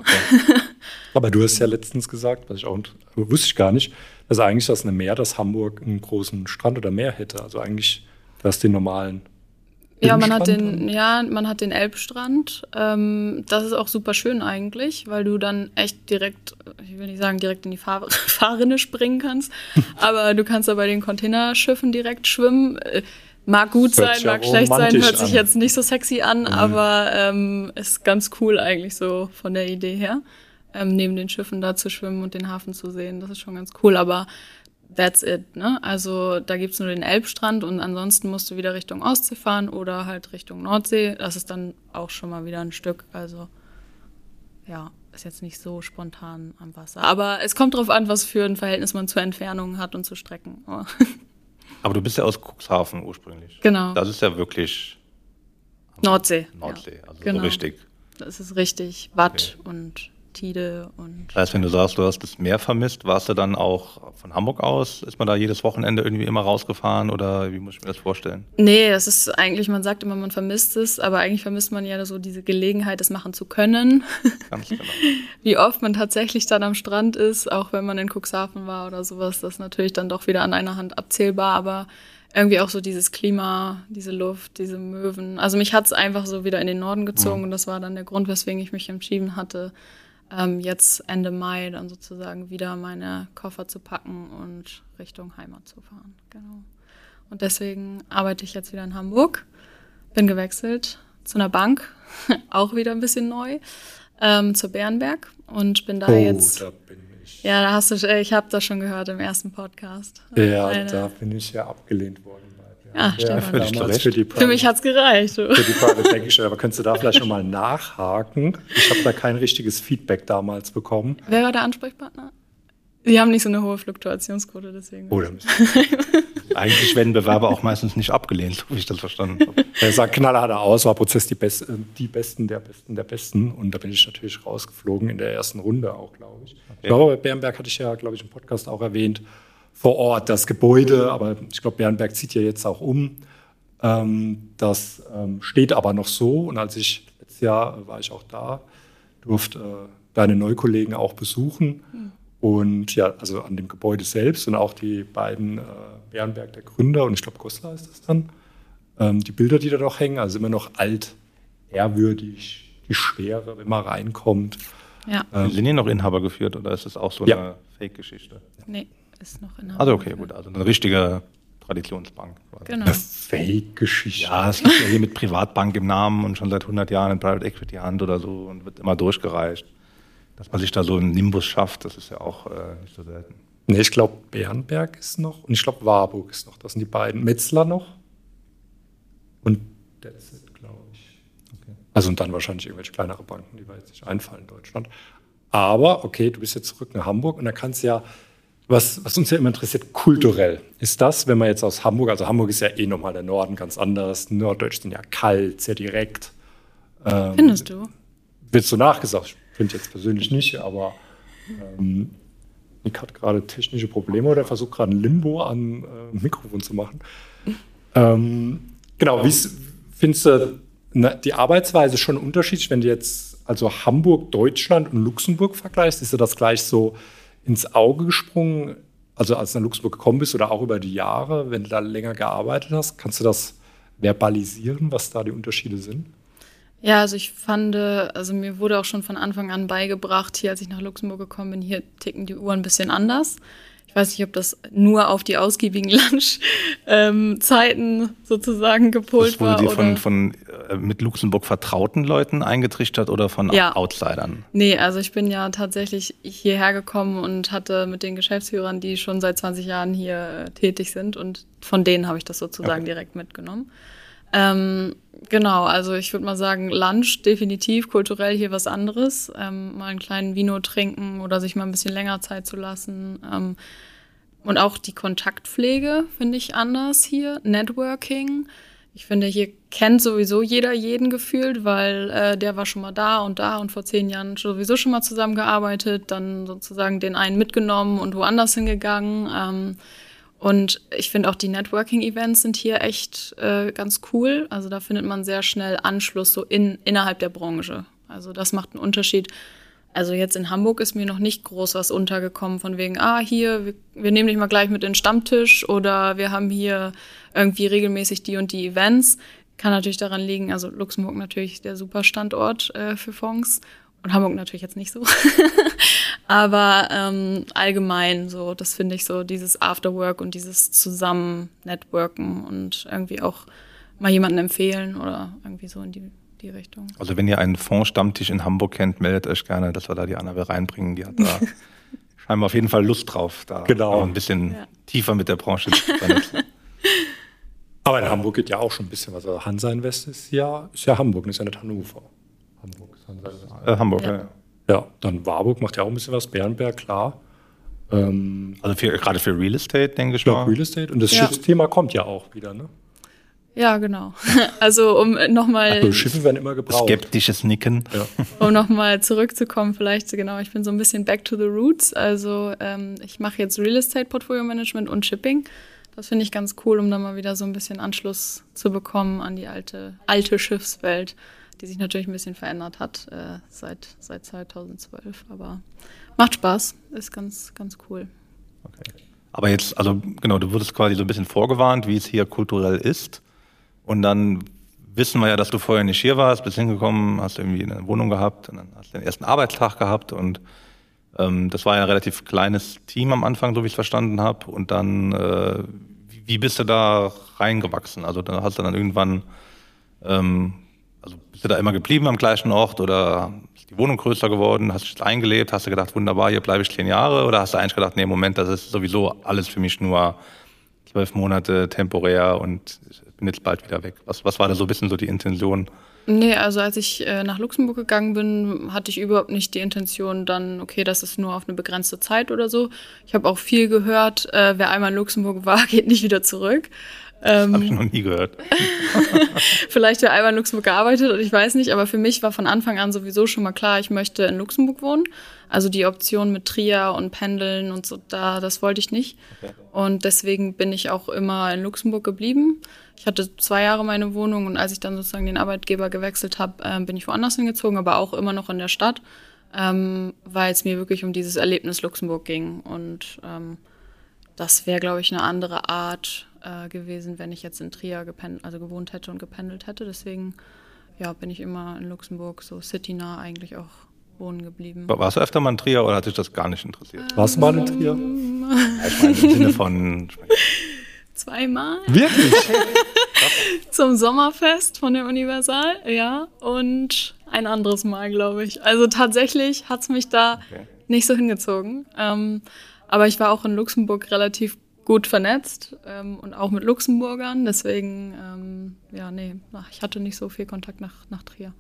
Aber du hast ja letztens gesagt, was ich auch wusste ich gar nicht, dass eigentlich das eine Meer, dass Hamburg einen großen Strand oder Meer hätte. Also eigentlich das den normalen. Ja, man hat den, ja, man hat den Elbstrand. Ähm, das ist auch super schön eigentlich, weil du dann echt direkt, ich will nicht sagen direkt in die Fahr Fahrrinne springen kannst, aber du kannst da bei den Containerschiffen direkt schwimmen. Mag gut Hört sein, mag schlecht sein, hört sich an. Mhm. jetzt nicht so sexy an, aber ähm, ist ganz cool eigentlich so von der Idee her. Ähm, neben den Schiffen da zu schwimmen und den Hafen zu sehen, das ist schon ganz cool, aber that's it, ne? Also da gibt's nur den Elbstrand und ansonsten musst du wieder Richtung Ostsee fahren oder halt Richtung Nordsee. Das ist dann auch schon mal wieder ein Stück. Also ja, ist jetzt nicht so spontan am Wasser. Aber es kommt drauf an, was für ein Verhältnis man zu Entfernungen hat und zu Strecken. Aber du bist ja aus Cuxhaven ursprünglich. Genau. Das ist ja wirklich Nordsee. Nordsee, Ja, also genau. so richtig. Das ist richtig Watt und Tide und Das heißt, wenn du sagst, du hast das Meer vermisst, warst du dann auch von Hamburg aus? Ist man da jedes Wochenende irgendwie immer rausgefahren oder wie muss ich mir das vorstellen? Nee, das ist eigentlich, man sagt immer, man vermisst es, aber eigentlich vermisst man ja so diese Gelegenheit, es machen zu können. Ganz genau. Wie oft man tatsächlich dann am Strand ist, auch wenn man in Cuxhaven war oder sowas, das ist natürlich dann doch wieder an einer Hand abzählbar, aber irgendwie auch so dieses Klima, diese Luft, diese Möwen. Also mich hat's einfach so wieder in den Norden gezogen und das war dann der Grund, weswegen ich mich entschieden hatte, ähm, jetzt Ende Mai dann sozusagen wieder meine Koffer zu packen und Richtung Heimat zu fahren. Genau. Und deswegen arbeite ich jetzt wieder in Hamburg, bin gewechselt zu einer Bank, auch wieder ein bisschen neu, ähm, zur Bärenberg und bin da Oh, jetzt. da bin ich. Ja, da hast du, äh, ich habe das schon gehört im ersten Podcast. Ja, Eine- da bin ich ja abgelehnt worden. Ach, ja, Stefan. Völlig damals für die Für mich hat's gereicht. Du. für die Private Banking Stelle. Aber könntest du da vielleicht nochmal nachhaken? Ich habe da kein richtiges Feedback damals bekommen. Wer war der Ansprechpartner? Sie haben nicht so eine hohe Fluktuationsquote, deswegen. Oh, da müssen Eigentlich werden Bewerber auch meistens nicht abgelehnt, so wie ich das verstanden habe. Er sagt knallharter Auswahlprozess, die, Best, äh, die Besten der Besten der Besten. Und da bin ich natürlich rausgeflogen in der ersten Runde auch, glaube ich. Ich glaube, bei Bernberg hatte ich ja, glaube ich, im Podcast auch erwähnt, vor Ort das Gebäude. Aber ich glaube, Bernberg zieht ja jetzt auch um. Ähm, das ähm, steht aber noch so. Und als ich letztes Jahr äh, war ich auch da, durfte äh, deine Neukollegen auch besuchen. Und ja, also an dem Gebäude selbst und auch die beiden äh, Bernberg, der Gründer und ich glaube Goslar ist das dann. Ähm, die Bilder, die da noch hängen, also immer noch alt, ehrwürdig, die Schwere, wenn man reinkommt. Ja, Sind die noch Inhaber geführt oder ist das auch so Ja. eine Fake-Geschichte? nee, ist noch in Also okay, gut, also eine richtige Traditionsbank. quasi. Genau. Eine Fake-Geschichte. Ja, es gibt ja hier mit Privatbank im Namen und schon seit 100 Jahren in Private Equity Hand oder so und wird immer durchgereicht. Dass man sich da so einen Nimbus schafft, das ist ja auch äh, nicht so selten. Nee, ich glaube, Bernberg ist noch und ich glaube, Warburg ist noch. Das sind die beiden. Metzler noch. Und that's it, glaube ich. Also und dann wahrscheinlich irgendwelche kleinere Banken, die mir jetzt nicht einfallen in Deutschland. Aber okay, du bist jetzt zurück nach Hamburg und da kannst du ja, was, was uns ja immer interessiert, kulturell. Ist das, wenn man jetzt aus Hamburg, also Hamburg ist ja eh nochmal der Norden ganz anders, Norddeutsch sind ja kalt, sehr direkt. Ähm, Findest du? wird so nachgesagt. Ich finde jetzt persönlich nicht, aber ähm, Nick hat gerade technische Probleme oder versucht gerade ein Limbo am äh, Mikrofon zu machen. Ähm, genau, wie findest du, Na, die Arbeitsweise schon unterschiedlich. Wenn du jetzt also Hamburg, Deutschland und Luxemburg vergleichst, ist das gleich so ins Auge gesprungen? Also als du nach Luxemburg gekommen bist oder auch über die Jahre, wenn du da länger gearbeitet hast, kannst du das verbalisieren, was da die Unterschiede sind? Ja, also ich fand, also mir wurde auch schon von Anfang an beigebracht, hier als ich nach Luxemburg gekommen bin, hier ticken die Uhren ein bisschen anders. Ich weiß nicht, ob das nur auf die ausgiebigen Lunchzeiten ähm, sozusagen gepolt war. Das wurde dir von, von äh, mit Luxemburg vertrauten Leuten eingetrichtert oder von ja. Outsidern? Nee, also ich bin ja tatsächlich hierher gekommen und hatte mit den Geschäftsführern, die schon seit 20 Jahren hier äh, tätig sind und von denen habe ich das sozusagen okay. direkt mitgenommen. Ähm, genau, also ich würde mal sagen, Lunch definitiv, kulturell hier was anderes. Ähm, mal einen kleinen Vino trinken oder sich mal ein bisschen länger Zeit zu lassen. Ähm, und auch die Kontaktpflege finde ich anders hier. Networking. Ich finde, hier kennt sowieso jeder jeden gefühlt, weil äh, der war schon mal da und da und vor zehn Jahren sowieso schon mal zusammengearbeitet, dann sozusagen den einen mitgenommen und woanders hingegangen. Ähm, und ich finde auch die Networking-Events sind hier echt äh, ganz cool. Also da findet man sehr schnell Anschluss so in, innerhalb der Branche. Also das macht einen Unterschied. Also jetzt in Hamburg ist mir noch nicht groß was untergekommen von wegen, ah, hier, wir, wir nehmen dich mal gleich mit in den Stammtisch oder wir haben hier irgendwie regelmäßig die und die Events. Kann natürlich daran liegen, also Luxemburg natürlich der super Standort äh, für Fonds und Hamburg natürlich jetzt nicht so. Aber ähm, allgemein so, das finde ich so, dieses Afterwork und dieses Zusammen-Networken und irgendwie auch mal jemanden empfehlen oder irgendwie so in die, die Richtung. Also wenn ihr einen Fonds-Stammtisch in Hamburg kennt, meldet euch gerne, dass wir da die Annabelle reinbringen. Die hat da scheinbar auf jeden Fall Lust drauf, da genau. ein bisschen ja. tiefer mit der Branche zu vernetzen. Aber in Hamburg geht ja auch schon ein bisschen was. Also Hansa Invest ist ja, ist ja Hamburg, ist ja nicht Hannover. Hamburg ist Hansa Invest. Äh, Hamburg, ja. ja. Ja, dann Warburg macht ja auch ein bisschen was, Bernberg, klar. Ähm, also für, gerade für Real Estate, denke ich ja, mal. Real Estate. Und das ja. Schiffsthema kommt ja auch wieder, ne? Ja, genau. Also um nochmal. Also Schiffe werden immer gebraucht. Skeptisches Nicken. Ja. Um nochmal zurückzukommen, vielleicht genau, ich bin so ein bisschen back to the roots. Also ähm, ich mache jetzt Real Estate Portfolio Management und Shipping. Das finde ich ganz cool, um da mal wieder so ein bisschen Anschluss zu bekommen an die alte, alte Schiffswelt die sich natürlich ein bisschen verändert hat äh, seit, seit 2012. Aber macht Spaß, ist ganz, ganz cool. Okay. Aber jetzt, also genau, du wurdest quasi so ein bisschen vorgewarnt, wie es hier kulturell ist. Und dann wissen wir ja, dass du vorher nicht hier warst, bist hingekommen, hast irgendwie eine Wohnung gehabt und dann hast du den ersten Arbeitstag gehabt und ähm, das war ja ein relativ kleines Team am Anfang, so wie ich es verstanden habe. Und dann, äh, wie bist du da reingewachsen? Also dann hast du dann irgendwann ähm, also bist du da immer geblieben am gleichen Ort oder ist die Wohnung größer geworden? Hast du dich eingelebt? Hast du gedacht, wunderbar, hier bleibe ich zehn Jahre? Oder hast du eigentlich gedacht, nee, Moment, das ist sowieso alles für mich nur zwölf Monate temporär und ich bin jetzt bald wieder weg? Was, was war da so ein bisschen so die Intention? Nee, also als ich äh, nach Luxemburg gegangen bin, hatte ich überhaupt nicht die Intention, dann, okay, das ist nur auf eine begrenzte Zeit oder so. Ich habe auch viel gehört, äh, wer einmal in Luxemburg war, geht nicht wieder zurück. Ähm, Habe ich noch nie gehört. vielleicht ja einmal in Luxemburg gearbeitet und ich weiß nicht, aber für mich war von Anfang an sowieso schon mal klar, ich möchte in Luxemburg wohnen. Also die Option mit Trier und Pendeln und so, da, das wollte ich nicht. Okay. Und deswegen bin ich auch immer in Luxemburg geblieben. Ich hatte zwei Jahre meine Wohnung und als ich dann sozusagen den Arbeitgeber gewechselt habe, äh, bin ich woanders hingezogen, aber auch immer noch in der Stadt, ähm, weil es mir wirklich um dieses Erlebnis Luxemburg ging. Und ähm, das wäre, glaube ich, eine andere Art äh, gewesen, wenn ich jetzt in Trier gependelt, also gewohnt hätte und gependelt hätte. Deswegen ja, bin ich immer in Luxemburg so citynah eigentlich auch wohnen geblieben. Warst du öfter mal in Trier oder hat dich das gar nicht interessiert? Ähm, Warst du mal in Trier? ich meine, im Sinne von. Zweimal. Wirklich? Zum Sommerfest von der Universal, ja. Und ein anderes Mal, glaube ich. Also tatsächlich hat es mich da okay. nicht so hingezogen. Ähm, aber ich war auch in Luxemburg relativ gut vernetzt ähm, und auch mit Luxemburgern. Deswegen, ähm, ja, nee, ich hatte nicht so viel Kontakt nach, nach Trier.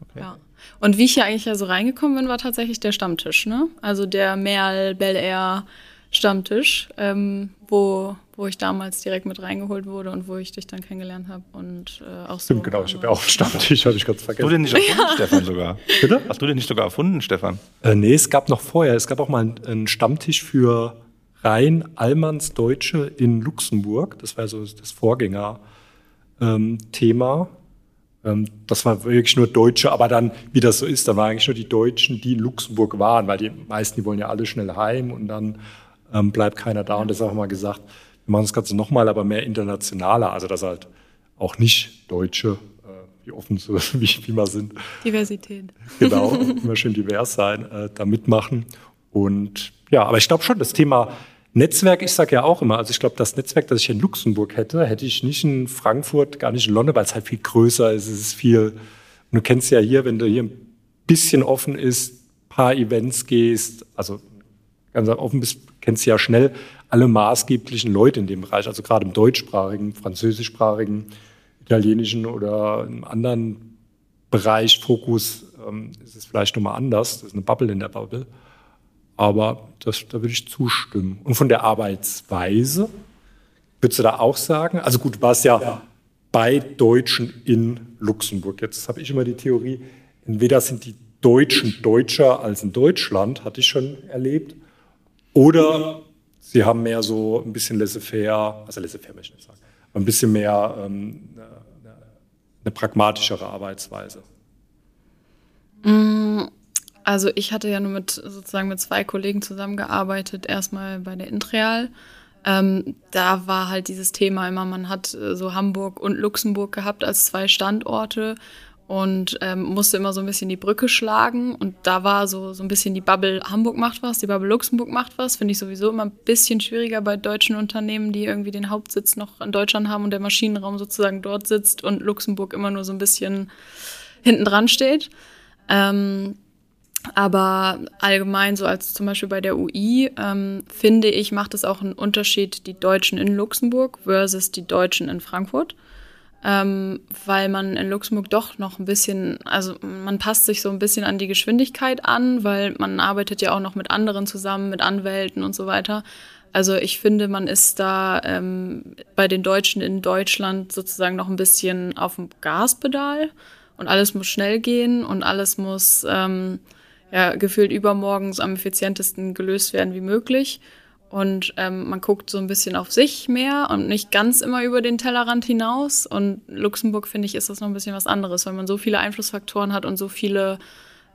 Okay. Ja. Und wie ich hier eigentlich ja so reingekommen bin, war tatsächlich der Stammtisch, ne? Also der Merl Bel Air Stammtisch, ähm, wo, wo ich damals direkt mit reingeholt wurde und wo ich dich dann kennengelernt habe. Und äh, auch Stimmt, so, genau, ich habe ja auch einen Stammtisch, habe ich ganz vergessen. Hast du den nicht erfunden, ja. Stefan, sogar? Bitte? Hast du den nicht sogar erfunden, Stefan? Äh, nee, es gab noch vorher, es gab auch mal einen, einen Stammtisch für rein Allmannsdeutsche in Luxemburg. Das war so das Vorgängerthema. Ähm, Ähm, das war wirklich nur Deutsche, aber dann, wie das so ist, da waren eigentlich nur die Deutschen, die in Luxemburg waren, weil die meisten, die wollen ja alle schnell heim und dann ähm, bleibt keiner da. Und deshalb haben wir gesagt, wir machen das Ganze nochmal, aber mehr internationaler, also dass halt auch nicht Deutsche, äh, wie offen so wie, wie wir sind. Diversität. Genau, immer schön divers sein, äh, da mitmachen. Und ja, aber ich glaube schon, das Thema Netzwerk, ich sage ja auch immer, also ich glaube, das Netzwerk, das ich in Luxemburg hätte, hätte ich nicht in Frankfurt, gar nicht in London, weil es halt viel größer ist. Es ist viel, du kennst ja hier, wenn du hier ein bisschen offen ist, paar Events gehst, also ganz offen bist, kennst du ja schnell alle maßgeblichen Leute in dem Bereich, also gerade im deutschsprachigen, französischsprachigen, italienischen oder im anderen Bereich, Fokus, ähm, ist es vielleicht nochmal anders. Das ist eine Bubble in der Bubble. Aber das, da würde ich zustimmen. Und von der Arbeitsweise, würdest du da auch sagen? Also gut, du warst ja, ja. bei Deutschen in Luxemburg. Jetzt habe ich immer die Theorie, entweder sind die Deutschen deutscher als in Deutschland, hatte ich schon erlebt, oder sie haben mehr so ein bisschen laissez-faire, also laissez-faire möchte ich nicht sagen, ein bisschen mehr ähm, eine, eine pragmatischere Arbeitsweise. Mm. Also ich hatte ja nur mit sozusagen mit zwei Kollegen zusammengearbeitet, erstmal bei der Intreal. Ähm, da war halt dieses Thema immer, man hat äh, so Hamburg und Luxemburg gehabt als zwei Standorte und ähm, musste immer so ein bisschen die Brücke schlagen. Und da war so, so ein bisschen die Bubble Hamburg macht was, die Bubble Luxemburg macht was. Finde ich sowieso immer ein bisschen schwieriger bei deutschen Unternehmen, die irgendwie den Hauptsitz noch in Deutschland haben und der Maschinenraum sozusagen dort sitzt und Luxemburg immer nur so ein bisschen hinten dran steht. Ähm, aber allgemein, so als zum Beispiel bei der UI, ähm, finde ich, macht es auch einen Unterschied, die Deutschen in Luxemburg versus die Deutschen in Frankfurt. Ähm, weil man in Luxemburg doch noch ein bisschen, also man passt sich so ein bisschen an die Geschwindigkeit an, weil man arbeitet ja auch noch mit anderen zusammen, mit Anwälten und so weiter. Also ich finde, man ist da ähm, bei den Deutschen in Deutschland sozusagen noch ein bisschen auf dem Gaspedal und alles muss schnell gehen und alles muss ähm, ja, gefühlt übermorgens am effizientesten gelöst werden wie möglich. Und ähm, man guckt so ein bisschen auf sich mehr und nicht ganz immer über den Tellerrand hinaus. Und Luxemburg, finde ich, ist das noch ein bisschen was anderes, weil man so viele Einflussfaktoren hat und so viele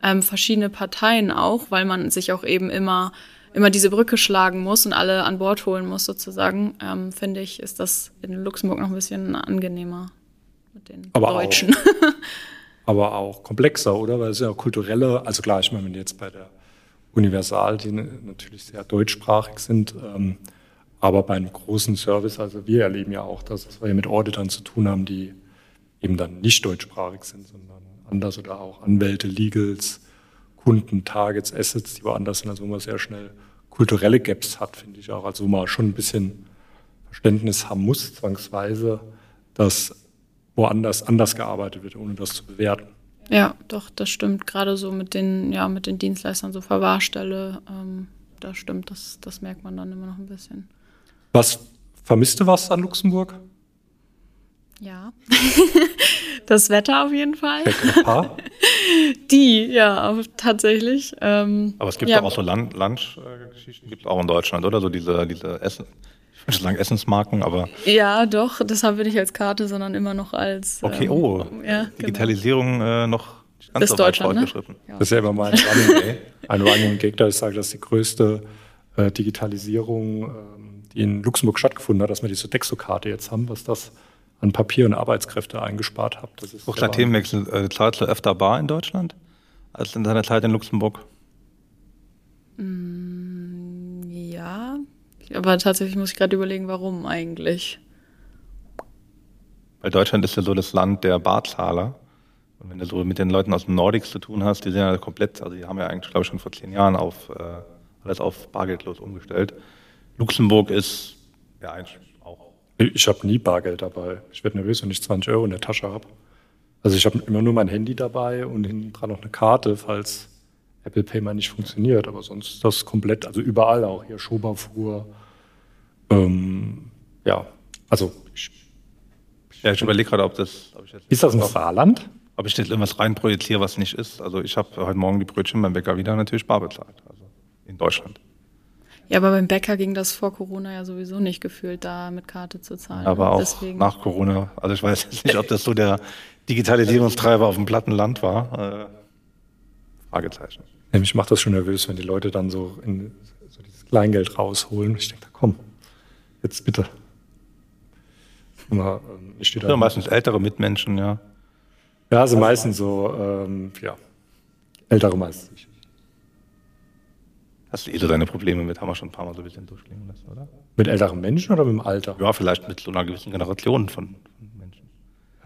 ähm, verschiedene Parteien auch, weil man sich auch eben immer, immer diese Brücke schlagen muss und alle an Bord holen muss, sozusagen, ähm, finde ich, ist das in Luxemburg noch ein bisschen angenehmer mit den Aber Deutschen. Auch. aber auch komplexer, oder? Weil es ja kulturelle, also klar, ich meine, wenn jetzt bei der Universal, die natürlich sehr deutschsprachig sind, ähm, aber bei einem großen Service, also wir erleben ja auch, dass wir mit Auditern zu tun haben, die eben dann nicht deutschsprachig sind, sondern anders oder auch Anwälte, Legals, Kunden, Targets, Assets, die woanders sind, also wo man sehr schnell kulturelle Gaps hat, finde ich auch. Also wo man schon ein bisschen Verständnis haben muss, zwangsweise, dass woanders anders gearbeitet wird, ohne das zu bewerten. Ja, doch, das stimmt. Gerade so mit den, ja, mit den Dienstleistern, so Verwahrstelle, ähm, das stimmt, das, das merkt man dann immer noch ein bisschen. Was vermisst du was an Luxemburg? Ja, das Wetter auf jeden Fall. Ein paar? Die, ja, tatsächlich. Ähm, Aber es gibt ja. auch so Lunch-Geschichten, gibt es auch in Deutschland, oder? So diese, diese Essen, ich würde sagen Essensmarken, aber. Ja, doch, deshalb will ich als Karte, sondern immer noch als. Okay, oh. ja, genau. Digitalisierung äh, noch ganz Bis so Deutschland, ne? fortgeschritten. Ja. Das ist ja immer mal ein Running Gag. Ein Running Gag, da ich sage, das ist die größte äh, Digitalisierung, ähm, die in Luxemburg stattgefunden hat, dass wir die Sodexo-Karte jetzt haben, was das an Papier und Arbeitskräfte eingespart hat. Das ist Auch der der Themenwechsel. Äh, zahlst du öfter bar in Deutschland als in deiner Zeit in Luxemburg? Ja, aber tatsächlich muss ich gerade überlegen, warum eigentlich. Weil Deutschland ist ja so das Land der Barzahler. Und wenn du so mit den Leuten aus dem Nordics zu tun hast, die sind ja komplett, also die haben ja eigentlich, glaube ich, schon vor zehn Jahren auf äh, alles auf bargeldlos umgestellt. Luxemburg ist ja eigentlich auch. Ich habe nie Bargeld dabei. Ich werde nervös, wenn ich 20 Euro in der Tasche habe. Also ich habe immer nur mein Handy dabei und hinten dran noch eine Karte, falls Apple Pay mal nicht funktioniert. Aber sonst ist das komplett, also überall auch hier Schoberfuhr. Ähm, ja, also ich, Ja, ich überlege gerade, ob das, ob ich jetzt ist das ein Saarland? ob ich jetzt irgendwas reinprojiziere, was nicht ist. Also ich habe heute Morgen die Brötchen beim Bäcker wieder natürlich bar bezahlt. Also in Deutschland. Ja, aber beim Bäcker ging das vor Corona ja sowieso nicht gefühlt, da mit Karte zu zahlen. Aber auch Deswegen. nach Corona. Also ich weiß jetzt nicht, ob das so der Digitalisierungstreiber auf dem platten Land war. Äh, Fragezeichen. Mich macht das schon nervös, wenn die Leute dann so, in, so dieses Kleingeld rausholen. Ich denke, komm, jetzt bitte. Immer, ähm, ich stehe da ja, meistens ältere Mitmenschen, ja. Ja, also meistens so, ähm, ja, ältere meistens. Hast du eh so deine Probleme mit, haben wir schon ein paar Mal so ein bisschen durchklingen lassen, oder? Mit älteren Menschen oder mit dem Alter? Ja, vielleicht mit so einer gewissen Generation von, von Menschen.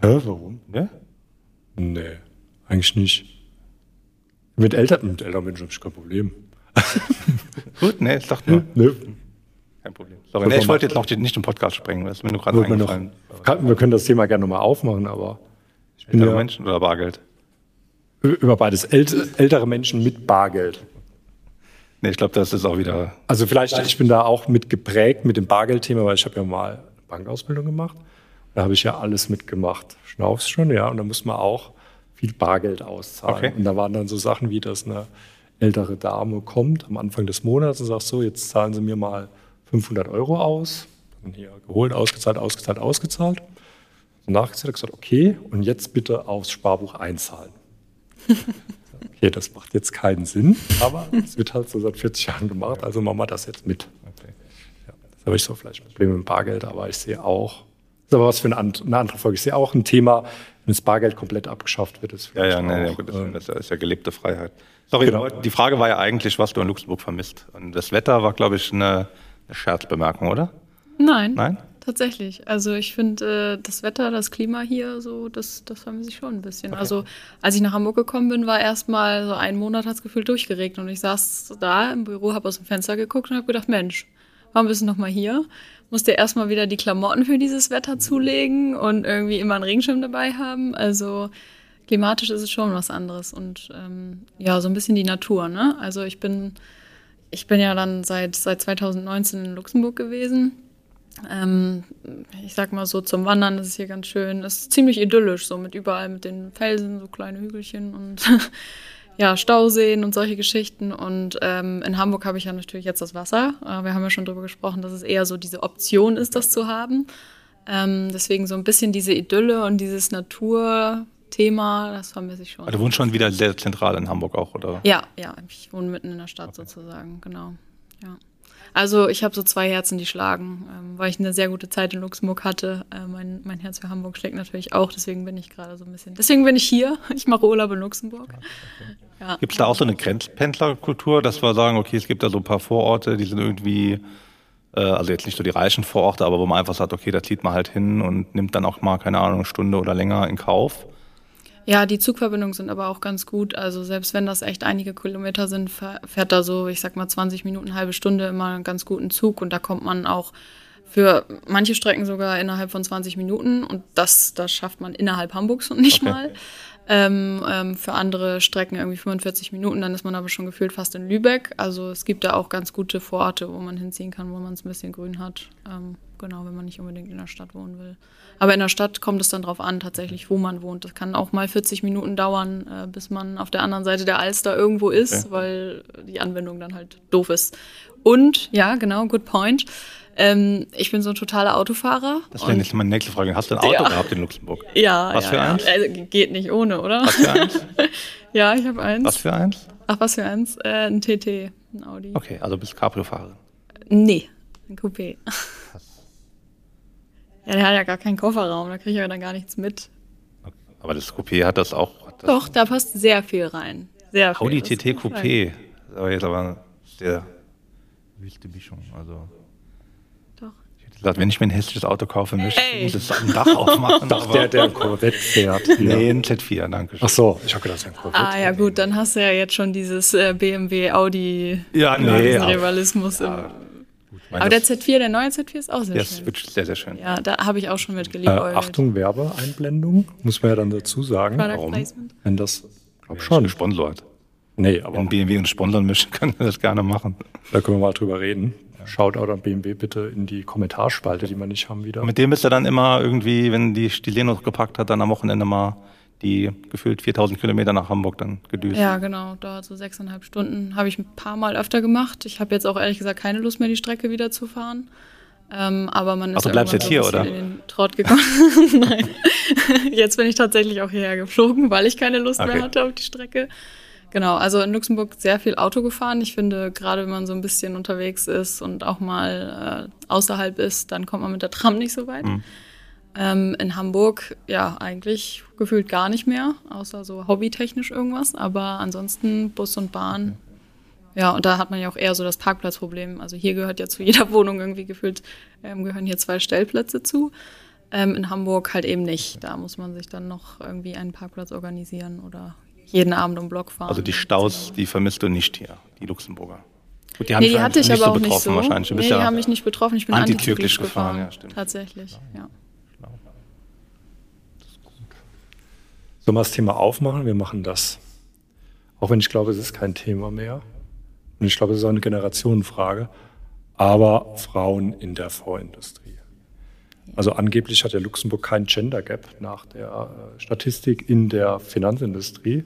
Hä, warum? Ja? Nee, eigentlich nicht. Mit, älter, mit älteren Menschen habe ich kein Problem. Gut, nee, ich dachte nur. Nee. Kein Problem. Sorry, nee, ich wollte jetzt noch nicht den Podcast sprengen, das ist mir nur gerade eingefallen. Noch, wir können das Thema gerne nochmal aufmachen, aber ich bin ältere ja, Menschen oder Bargeld? Über beides. ältere Menschen mit Bargeld. Nee, ich glaube, das ist auch wieder. Also vielleicht, ich bin da auch mit geprägt mit dem Bargeldthema, weil ich habe ja mal eine Bankausbildung gemacht. Da habe ich ja alles mitgemacht. Schnaufst schon, ja. Und da muss man auch viel Bargeld auszahlen. Okay. Und da waren dann so Sachen wie, dass eine ältere Dame kommt am Anfang des Monats und sagt so, jetzt zahlen Sie mir mal 500 Euro aus. Dann hier geholt, ausgezahlt, ausgezahlt, ausgezahlt. Und nachgezählt, gesagt, okay, und jetzt bitte aufs Sparbuch einzahlen. okay, das macht jetzt keinen Sinn, aber es wird halt so seit 40 Jahren gemacht, also machen wir das jetzt mit. Okay. Ja, das habe ich so vielleicht Probleme mit Bargeld, aber ich sehe auch, das ist aber was für eine, andere Folge, ich sehe auch ein Thema, wenn das Bargeld komplett abgeschafft wird. Ist ja, ja, nee, auch, nee, das, ist ja gelebte Freiheit. Sorry, genau. die Frage war ja eigentlich, was du in Luxemburg vermisst. Und das Wetter war, glaube ich, eine, eine Scherzbemerkung, oder? Nein. Nein? Tatsächlich. Also ich finde äh, das Wetter, das Klima hier, so, das, das vermisse ich schon ein bisschen. Okay. Also als ich nach Hamburg gekommen bin, war erstmal so einen Monat hat es gefühlt durchgeregnet und ich saß da im Büro, habe aus dem Fenster geguckt und habe gedacht, Mensch, warum bist du noch mal hier? Musste erstmal wieder die Klamotten für dieses Wetter zulegen und irgendwie immer einen Regenschirm dabei haben. Also klimatisch ist es schon was anderes und ähm, ja, so ein bisschen die Natur. Ne? Also ich bin ich bin ja dann seit seit 2019 in Luxemburg gewesen ähm, ich sag mal so, zum Wandern ist es hier ganz schön. Es ist ziemlich idyllisch, so mit überall mit den Felsen, so kleine Hügelchen und ja, Stauseen und solche Geschichten. Und ähm, in Hamburg habe ich ja natürlich jetzt das Wasser. Äh, wir haben ja schon darüber gesprochen, dass es eher so diese Option ist, das zu haben. Ähm, deswegen so ein bisschen diese Idylle und dieses Naturthema, das vermisse ich schon. Also du wohnst schon wieder sehr zentral in Hamburg auch, oder? Ja, ja, ich wohne mitten in der Stadt okay. sozusagen, genau. Ja. Also ich habe so zwei Herzen, die schlagen, ähm, weil ich eine sehr gute Zeit in Luxemburg hatte. Äh, mein, mein Herz für Hamburg schlägt natürlich auch, deswegen bin ich gerade so ein bisschen. Deswegen bin ich hier. Ich mache Urlaub in Luxemburg. Ja. Gibt es da auch so eine Grenzpendlerkultur, dass wir sagen, okay, es gibt da so ein paar Vororte, die sind irgendwie, äh, also jetzt nicht so die reichen Vororte, aber wo man einfach sagt, okay, da zieht man halt hin und nimmt dann auch mal, keine Ahnung, eine Stunde oder länger in Kauf? Ja, die Zugverbindungen sind aber auch ganz gut. Also selbst wenn das echt einige Kilometer sind, fährt da so, ich sag mal, 20 Minuten, halbe Stunde immer einen ganz guten Zug. Und da kommt man auch für manche Strecken sogar innerhalb von 20 Minuten. Und das, das schafft man innerhalb Hamburgs und nicht okay. mal. Ähm, ähm, für andere Strecken irgendwie 45 Minuten, dann ist man aber schon gefühlt fast in Lübeck. Also es gibt da auch ganz gute Vororte, wo man hinziehen kann, wo man es ein bisschen grün hat. Ähm, genau, wenn man nicht unbedingt in der Stadt wohnen will. Aber in der Stadt kommt es dann darauf an, tatsächlich, wo man wohnt. Das kann auch mal 40 Minuten dauern, äh, bis man auf der anderen Seite der Alster irgendwo ist, okay. weil die Anwendung dann halt doof ist. Und, ja, genau, good point. Ähm, ich bin so ein totaler Autofahrer. Das wäre nicht meine nächste Frage. Hast du ein Auto ja. gehabt in Luxemburg? Ja. Was ja, für eins? Also, geht nicht ohne, oder? Was für eins? ja, ich habe eins. Was für eins? Ach, was für eins? Äh, ein TT, ein Audi. Okay, also bist Cabrio-Fahrerin? Nee, ein Coupé. Ja, der hat ja gar keinen Kofferraum, da kriege ich ja dann gar nichts mit. Okay. Aber das Coupé hat das auch. Hat das Doch, da passt sehr viel rein. Sehr viel. Audi TT Coupé. Aber jetzt aber sehr wilde Mischung. Also. Ich gesagt, wenn ich mir ein hässliches Auto kaufen möchte, Ey. muss ich ein Dach aufmachen. Doch, der, der ein Corvette fährt. Nee, ein Z4, danke schön. Ach so, ich habe gedacht, das ist ein Corvette. Ah ja gut, dann hast du ja jetzt schon dieses äh, BMW Audi ja, nee, Rivalismus ja. im aber der Z4, der neue Z4 ist auch sehr der schön. Der ist sehr, sehr schön. Ja, da habe ich auch schon mit geliebt. Äh, Achtung, Werbeeinblendung, muss man ja dann dazu sagen. Product Warum? Placement. Wenn das, glaub ja, schon. gesponsert. Nee, aber. Wenn BMW und Sponsern mischen, können wir das gerne machen. Da können wir mal drüber reden. Shoutout an BMW bitte in die Kommentarspalte, die wir nicht haben wieder. Mit dem ist er dann immer irgendwie, wenn die Stileno gepackt hat, dann am Wochenende mal die gefühlt 4000 Kilometer nach Hamburg dann gedüst. Ja, genau. Dauert so sechseinhalb Stunden. Habe ich ein paar Mal öfter gemacht. Ich habe jetzt auch ehrlich gesagt keine Lust mehr, die Strecke wieder zu fahren. Ähm, aber man ist bleibst jetzt hier, oder? in den Trott gekommen. Nein. Jetzt bin ich tatsächlich auch hierher geflogen, weil ich keine Lust okay. mehr hatte auf die Strecke. Genau, also in Luxemburg sehr viel Auto gefahren. Ich finde, gerade wenn man so ein bisschen unterwegs ist und auch mal äh, außerhalb ist, dann kommt man mit der Tram nicht so weit. Mhm. Ähm, in Hamburg, ja, eigentlich gefühlt gar nicht mehr, außer so hobbytechnisch irgendwas. Aber ansonsten Bus und Bahn. Ja, und da hat man ja auch eher so das Parkplatzproblem. Also hier gehört ja zu jeder Wohnung irgendwie gefühlt, ähm, gehören hier zwei Stellplätze zu. Ähm, in Hamburg halt eben nicht. Da muss man sich dann noch irgendwie einen Parkplatz organisieren oder jeden Abend um Block fahren. Also die Staus, die vermisst du nicht hier, die Luxemburger. Gut, die, haben nee, die hatte ich aber so auch nicht so. Wahrscheinlich. Du nee, die ja haben mich nicht betroffen. Ich bin antizyklisch gefahren. gefahren. Ja, stimmt. Tatsächlich, ja. Sollen wir das Thema aufmachen? Wir machen das. Auch wenn ich glaube, es ist kein Thema mehr. Und ich glaube, es ist auch eine Generationenfrage. Aber Frauen in der Vorindustrie. Also angeblich hat ja Luxemburg kein Gender Gap nach der äh, Statistik in der Finanzindustrie.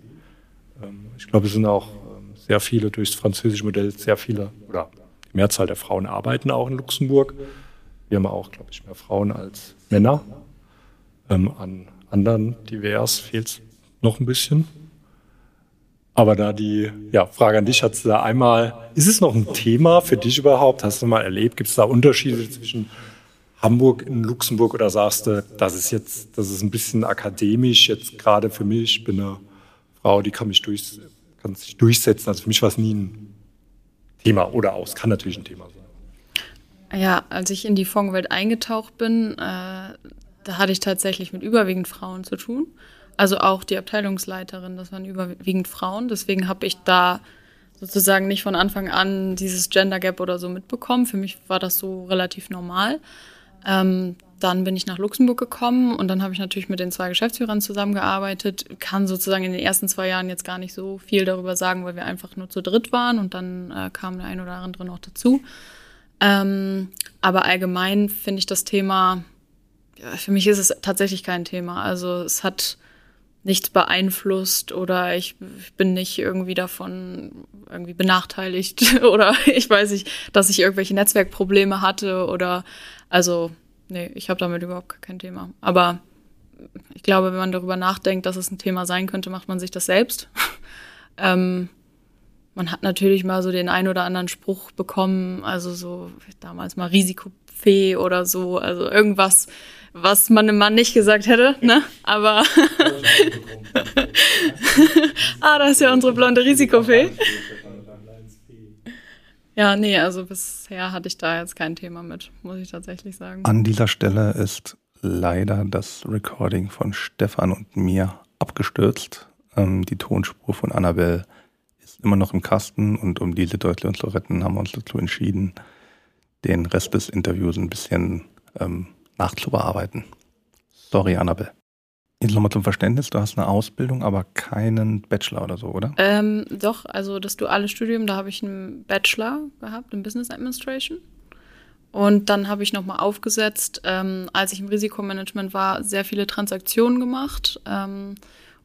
Ähm, ich glaube, es sind auch ähm, sehr viele durchs französische Modell, sehr viele oder die Mehrzahl der Frauen arbeiten auch in Luxemburg. Wir haben auch, glaube ich, mehr Frauen als Männer. Ähm, an anderen divers fehlt es noch ein bisschen. Aber da die ja, Frage an dich, hat da einmal, ist es noch ein Thema für dich überhaupt? Hast du mal erlebt? Gibt es da Unterschiede zwischen Hamburg und Luxemburg oder sagst du, das ist jetzt, das ist ein bisschen akademisch jetzt gerade für mich? Ich bin eine Frau, die kann mich durch, kann sich durchsetzen. Also für mich war es nie ein Thema oder aus, kann natürlich ein Thema sein. Ja, als ich in die Fondswelt eingetaucht bin, äh, da hatte ich tatsächlich mit überwiegend Frauen zu tun. Also auch die Abteilungsleiterin, das waren überwiegend Frauen. Deswegen habe ich da sozusagen nicht von Anfang an dieses Gender Gap oder so mitbekommen. Für mich war das so relativ normal. Ähm, dann bin ich nach Luxemburg gekommen und dann habe ich natürlich mit den zwei Geschäftsführern zusammengearbeitet. Kann sozusagen in den ersten zwei Jahren jetzt gar nicht so viel darüber sagen, weil wir einfach nur zu dritt waren und dann äh, kam der ein oder andere noch dazu. Ähm, aber allgemein finde ich das Thema ja, für mich ist es tatsächlich kein Thema. Also es hat nichts beeinflusst oder ich, ich bin nicht irgendwie davon irgendwie benachteiligt oder ich weiß nicht, dass ich irgendwelche Netzwerkprobleme hatte oder also nee, ich habe damit überhaupt kein Thema. Aber ich glaube, wenn man darüber nachdenkt, dass es ein Thema sein könnte, macht man sich das selbst. ähm, man hat natürlich mal so den ein oder anderen Spruch bekommen, also so damals mal Risikofee oder so, also irgendwas, was man einem Mann nicht gesagt hätte, ne? Aber ah, da ist ja unsere blonde Risikofee. Ja, nee, also bisher hatte ich da jetzt kein Thema mit, muss ich tatsächlich sagen. An dieser Stelle ist leider das Recording von Stefan und mir abgestürzt. Ähm, die Tonspur von Annabelle ist immer noch im Kasten und um diese Situation zu retten, haben wir uns dazu entschieden, den Rest des Interviews ein bisschen ähm, nachzubearbeiten. Sorry, Annabelle. Jetzt nochmal zum Verständnis, du hast eine Ausbildung, aber keinen Bachelor oder so, oder? Ähm, doch, also das duale Studium, da habe ich einen Bachelor gehabt in Business Administration. Und dann habe ich nochmal aufgesetzt, ähm, als ich im Risikomanagement war, sehr viele Transaktionen gemacht. Ähm,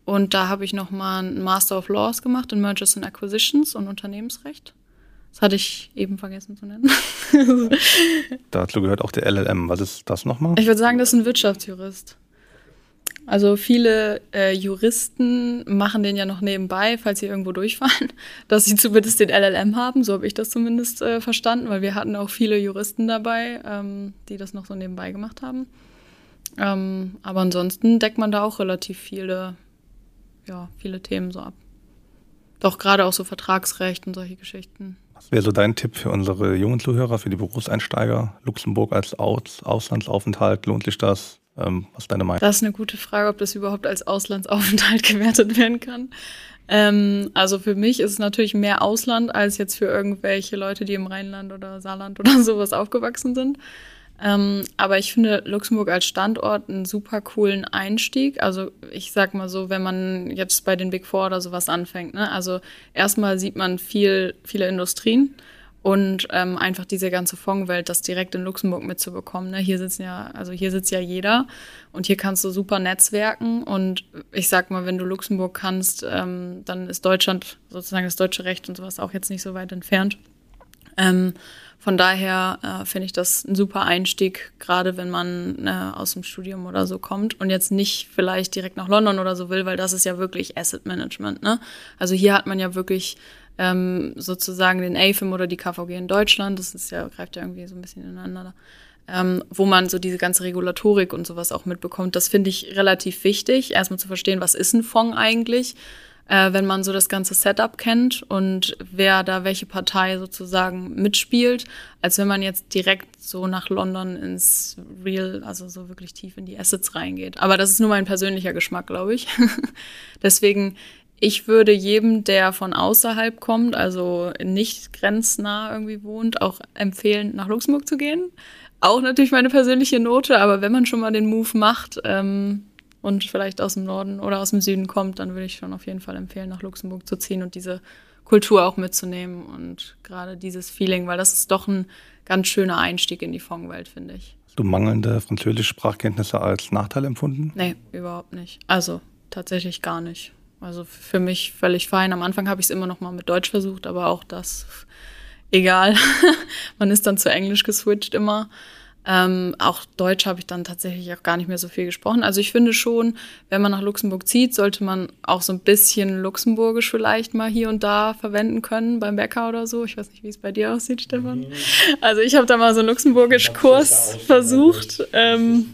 und da habe ich nochmal einen Master of Laws gemacht in Mergers and Acquisitions und Unternehmensrecht. Das hatte ich eben vergessen zu nennen. Dazu gehört auch der LLM. Was ist das nochmal? Ich würde sagen, das ist ein Wirtschaftsjurist. Also viele äh, Juristen machen den ja noch nebenbei, falls sie irgendwo durchfahren, dass sie zumindest den LLM haben. So habe ich das zumindest äh, verstanden, weil wir hatten auch viele Juristen dabei, ähm, die das noch so nebenbei gemacht haben. Ähm, aber ansonsten deckt man da auch relativ viele, ja, viele Themen so ab. Doch gerade auch so Vertragsrecht und solche Geschichten. Was wäre so dein Tipp für unsere jungen Zuhörer, für die Berufseinsteiger? Luxemburg als Aus Auslandsaufenthalt, lohnt sich das? Ähm, was ist deine Meinung? Das ist eine gute Frage, ob das überhaupt als Auslandsaufenthalt gewertet werden kann. Ähm, also für mich ist es natürlich mehr Ausland als jetzt für irgendwelche Leute, die im Rheinland oder Saarland oder sowas aufgewachsen sind. Ähm, aber ich finde Luxemburg als Standort einen super coolen Einstieg. Also ich sag mal so, wenn man jetzt bei den Big Four oder sowas anfängt, ne? also erstmal sieht man viel, viele Industrien und ähm, einfach diese ganze Fondswelt, das direkt in Luxemburg mitzubekommen. Ne? Hier sitzen ja, also hier sitzt ja jeder und hier kannst du super netzwerken und ich sag mal, wenn du Luxemburg kannst, ähm, dann ist Deutschland sozusagen das deutsche Recht und sowas auch jetzt nicht so weit entfernt. Ähm, von daher äh, finde ich das ein super Einstieg, gerade wenn man äh, aus dem Studium oder so kommt und jetzt nicht vielleicht direkt nach London oder so will, weil das ist ja wirklich Asset Management. Ne? Also hier hat man ja wirklich ähm, sozusagen den AFIM oder die KVG in Deutschland, das ist ja, greift ja irgendwie so ein bisschen ineinander, ähm, wo man so diese ganze Regulatorik und sowas auch mitbekommt. Das finde ich relativ wichtig, erstmal zu verstehen, was ist ein Fonds eigentlich, äh, wenn man so das ganze Setup kennt und wer da welche Partei sozusagen mitspielt, als wenn man jetzt direkt so nach London ins Real, also so wirklich tief in die Assets reingeht. Aber das ist nur mein persönlicher Geschmack, glaube ich. Deswegen ich würde jedem, der von außerhalb kommt, also nicht grenznah irgendwie wohnt, auch empfehlen, nach Luxemburg zu gehen. Auch natürlich meine persönliche Note, aber wenn man schon mal den Move macht ähm, und vielleicht aus dem Norden oder aus dem Süden kommt, dann würde ich schon auf jeden Fall empfehlen, nach Luxemburg zu ziehen und diese Kultur auch mitzunehmen und gerade dieses Feeling, weil das ist doch ein ganz schöner Einstieg in die Fondswelt, finde ich. Hast du mangelnde französische Sprachkenntnisse als Nachteil empfunden? Nee, überhaupt nicht. Also tatsächlich gar nicht. Also für mich völlig fein. Am Anfang habe ich es immer noch mal mit Deutsch versucht, aber auch das egal. Man ist dann zu Englisch geswitcht immer. Ähm, auch Deutsch habe ich dann tatsächlich auch gar nicht mehr so viel gesprochen. Also ich finde schon, wenn man nach Luxemburg zieht, sollte man auch so ein bisschen Luxemburgisch vielleicht mal hier und da verwenden können beim Bäcker oder so. Ich weiß nicht, wie es bei dir aussieht, Stefan. Also ich habe da mal so einen Luxemburgisch-Kurs versucht. Ähm,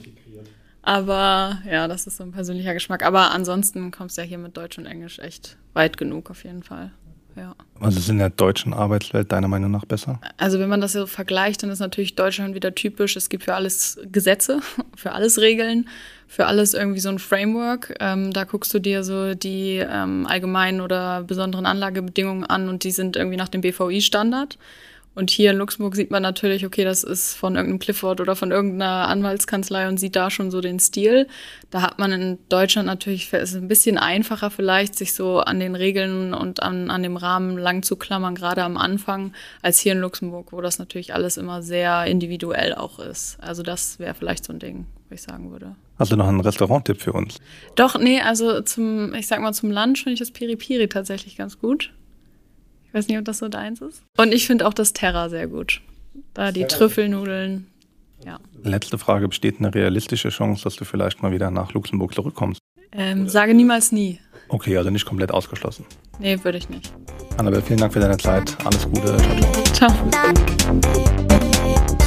aber ja, das ist so ein persönlicher Geschmack. Aber ansonsten kommst du ja hier mit Deutsch und Englisch echt weit genug auf jeden Fall. Ja. Was ist in der deutschen Arbeitswelt deiner Meinung nach besser? Also wenn man das so vergleicht, dann ist natürlich Deutschland wieder typisch. Es gibt für alles Gesetze, für alles Regeln, für alles irgendwie so ein Framework. Ähm, da guckst du dir so die ähm, allgemeinen oder besonderen Anlagebedingungen an und die sind irgendwie nach dem BVI-Standard. Und hier in Luxemburg sieht man natürlich, okay, das ist von irgendeinem Clifford oder von irgendeiner Anwaltskanzlei und sieht da schon so den Stil. Da hat man in Deutschland natürlich, ist ein bisschen einfacher vielleicht, sich so an den Regeln und an, an dem Rahmen lang zu klammern, gerade am Anfang, als hier in Luxemburg, wo das natürlich alles immer sehr individuell auch ist. Also das wäre vielleicht so ein Ding, wo ich sagen würde. Hast du noch einen Restauranttipp für uns? Doch, nee, also zum, ich sag mal, zum Lunch finde ich das Piri Piri tatsächlich ganz gut. Ich weiß nicht, ob das so deins ist. Und ich finde auch das Terra sehr gut. Da die Trüffelnudeln. Ja. Letzte Frage: Besteht eine realistische Chance, dass du vielleicht mal wieder nach Luxemburg zurückkommst? Ähm, sage niemals nie. Okay, also nicht komplett ausgeschlossen. Nee, würde ich nicht. Annabelle, vielen Dank für deine Zeit. Alles Gute. Ciao. ciao. ciao.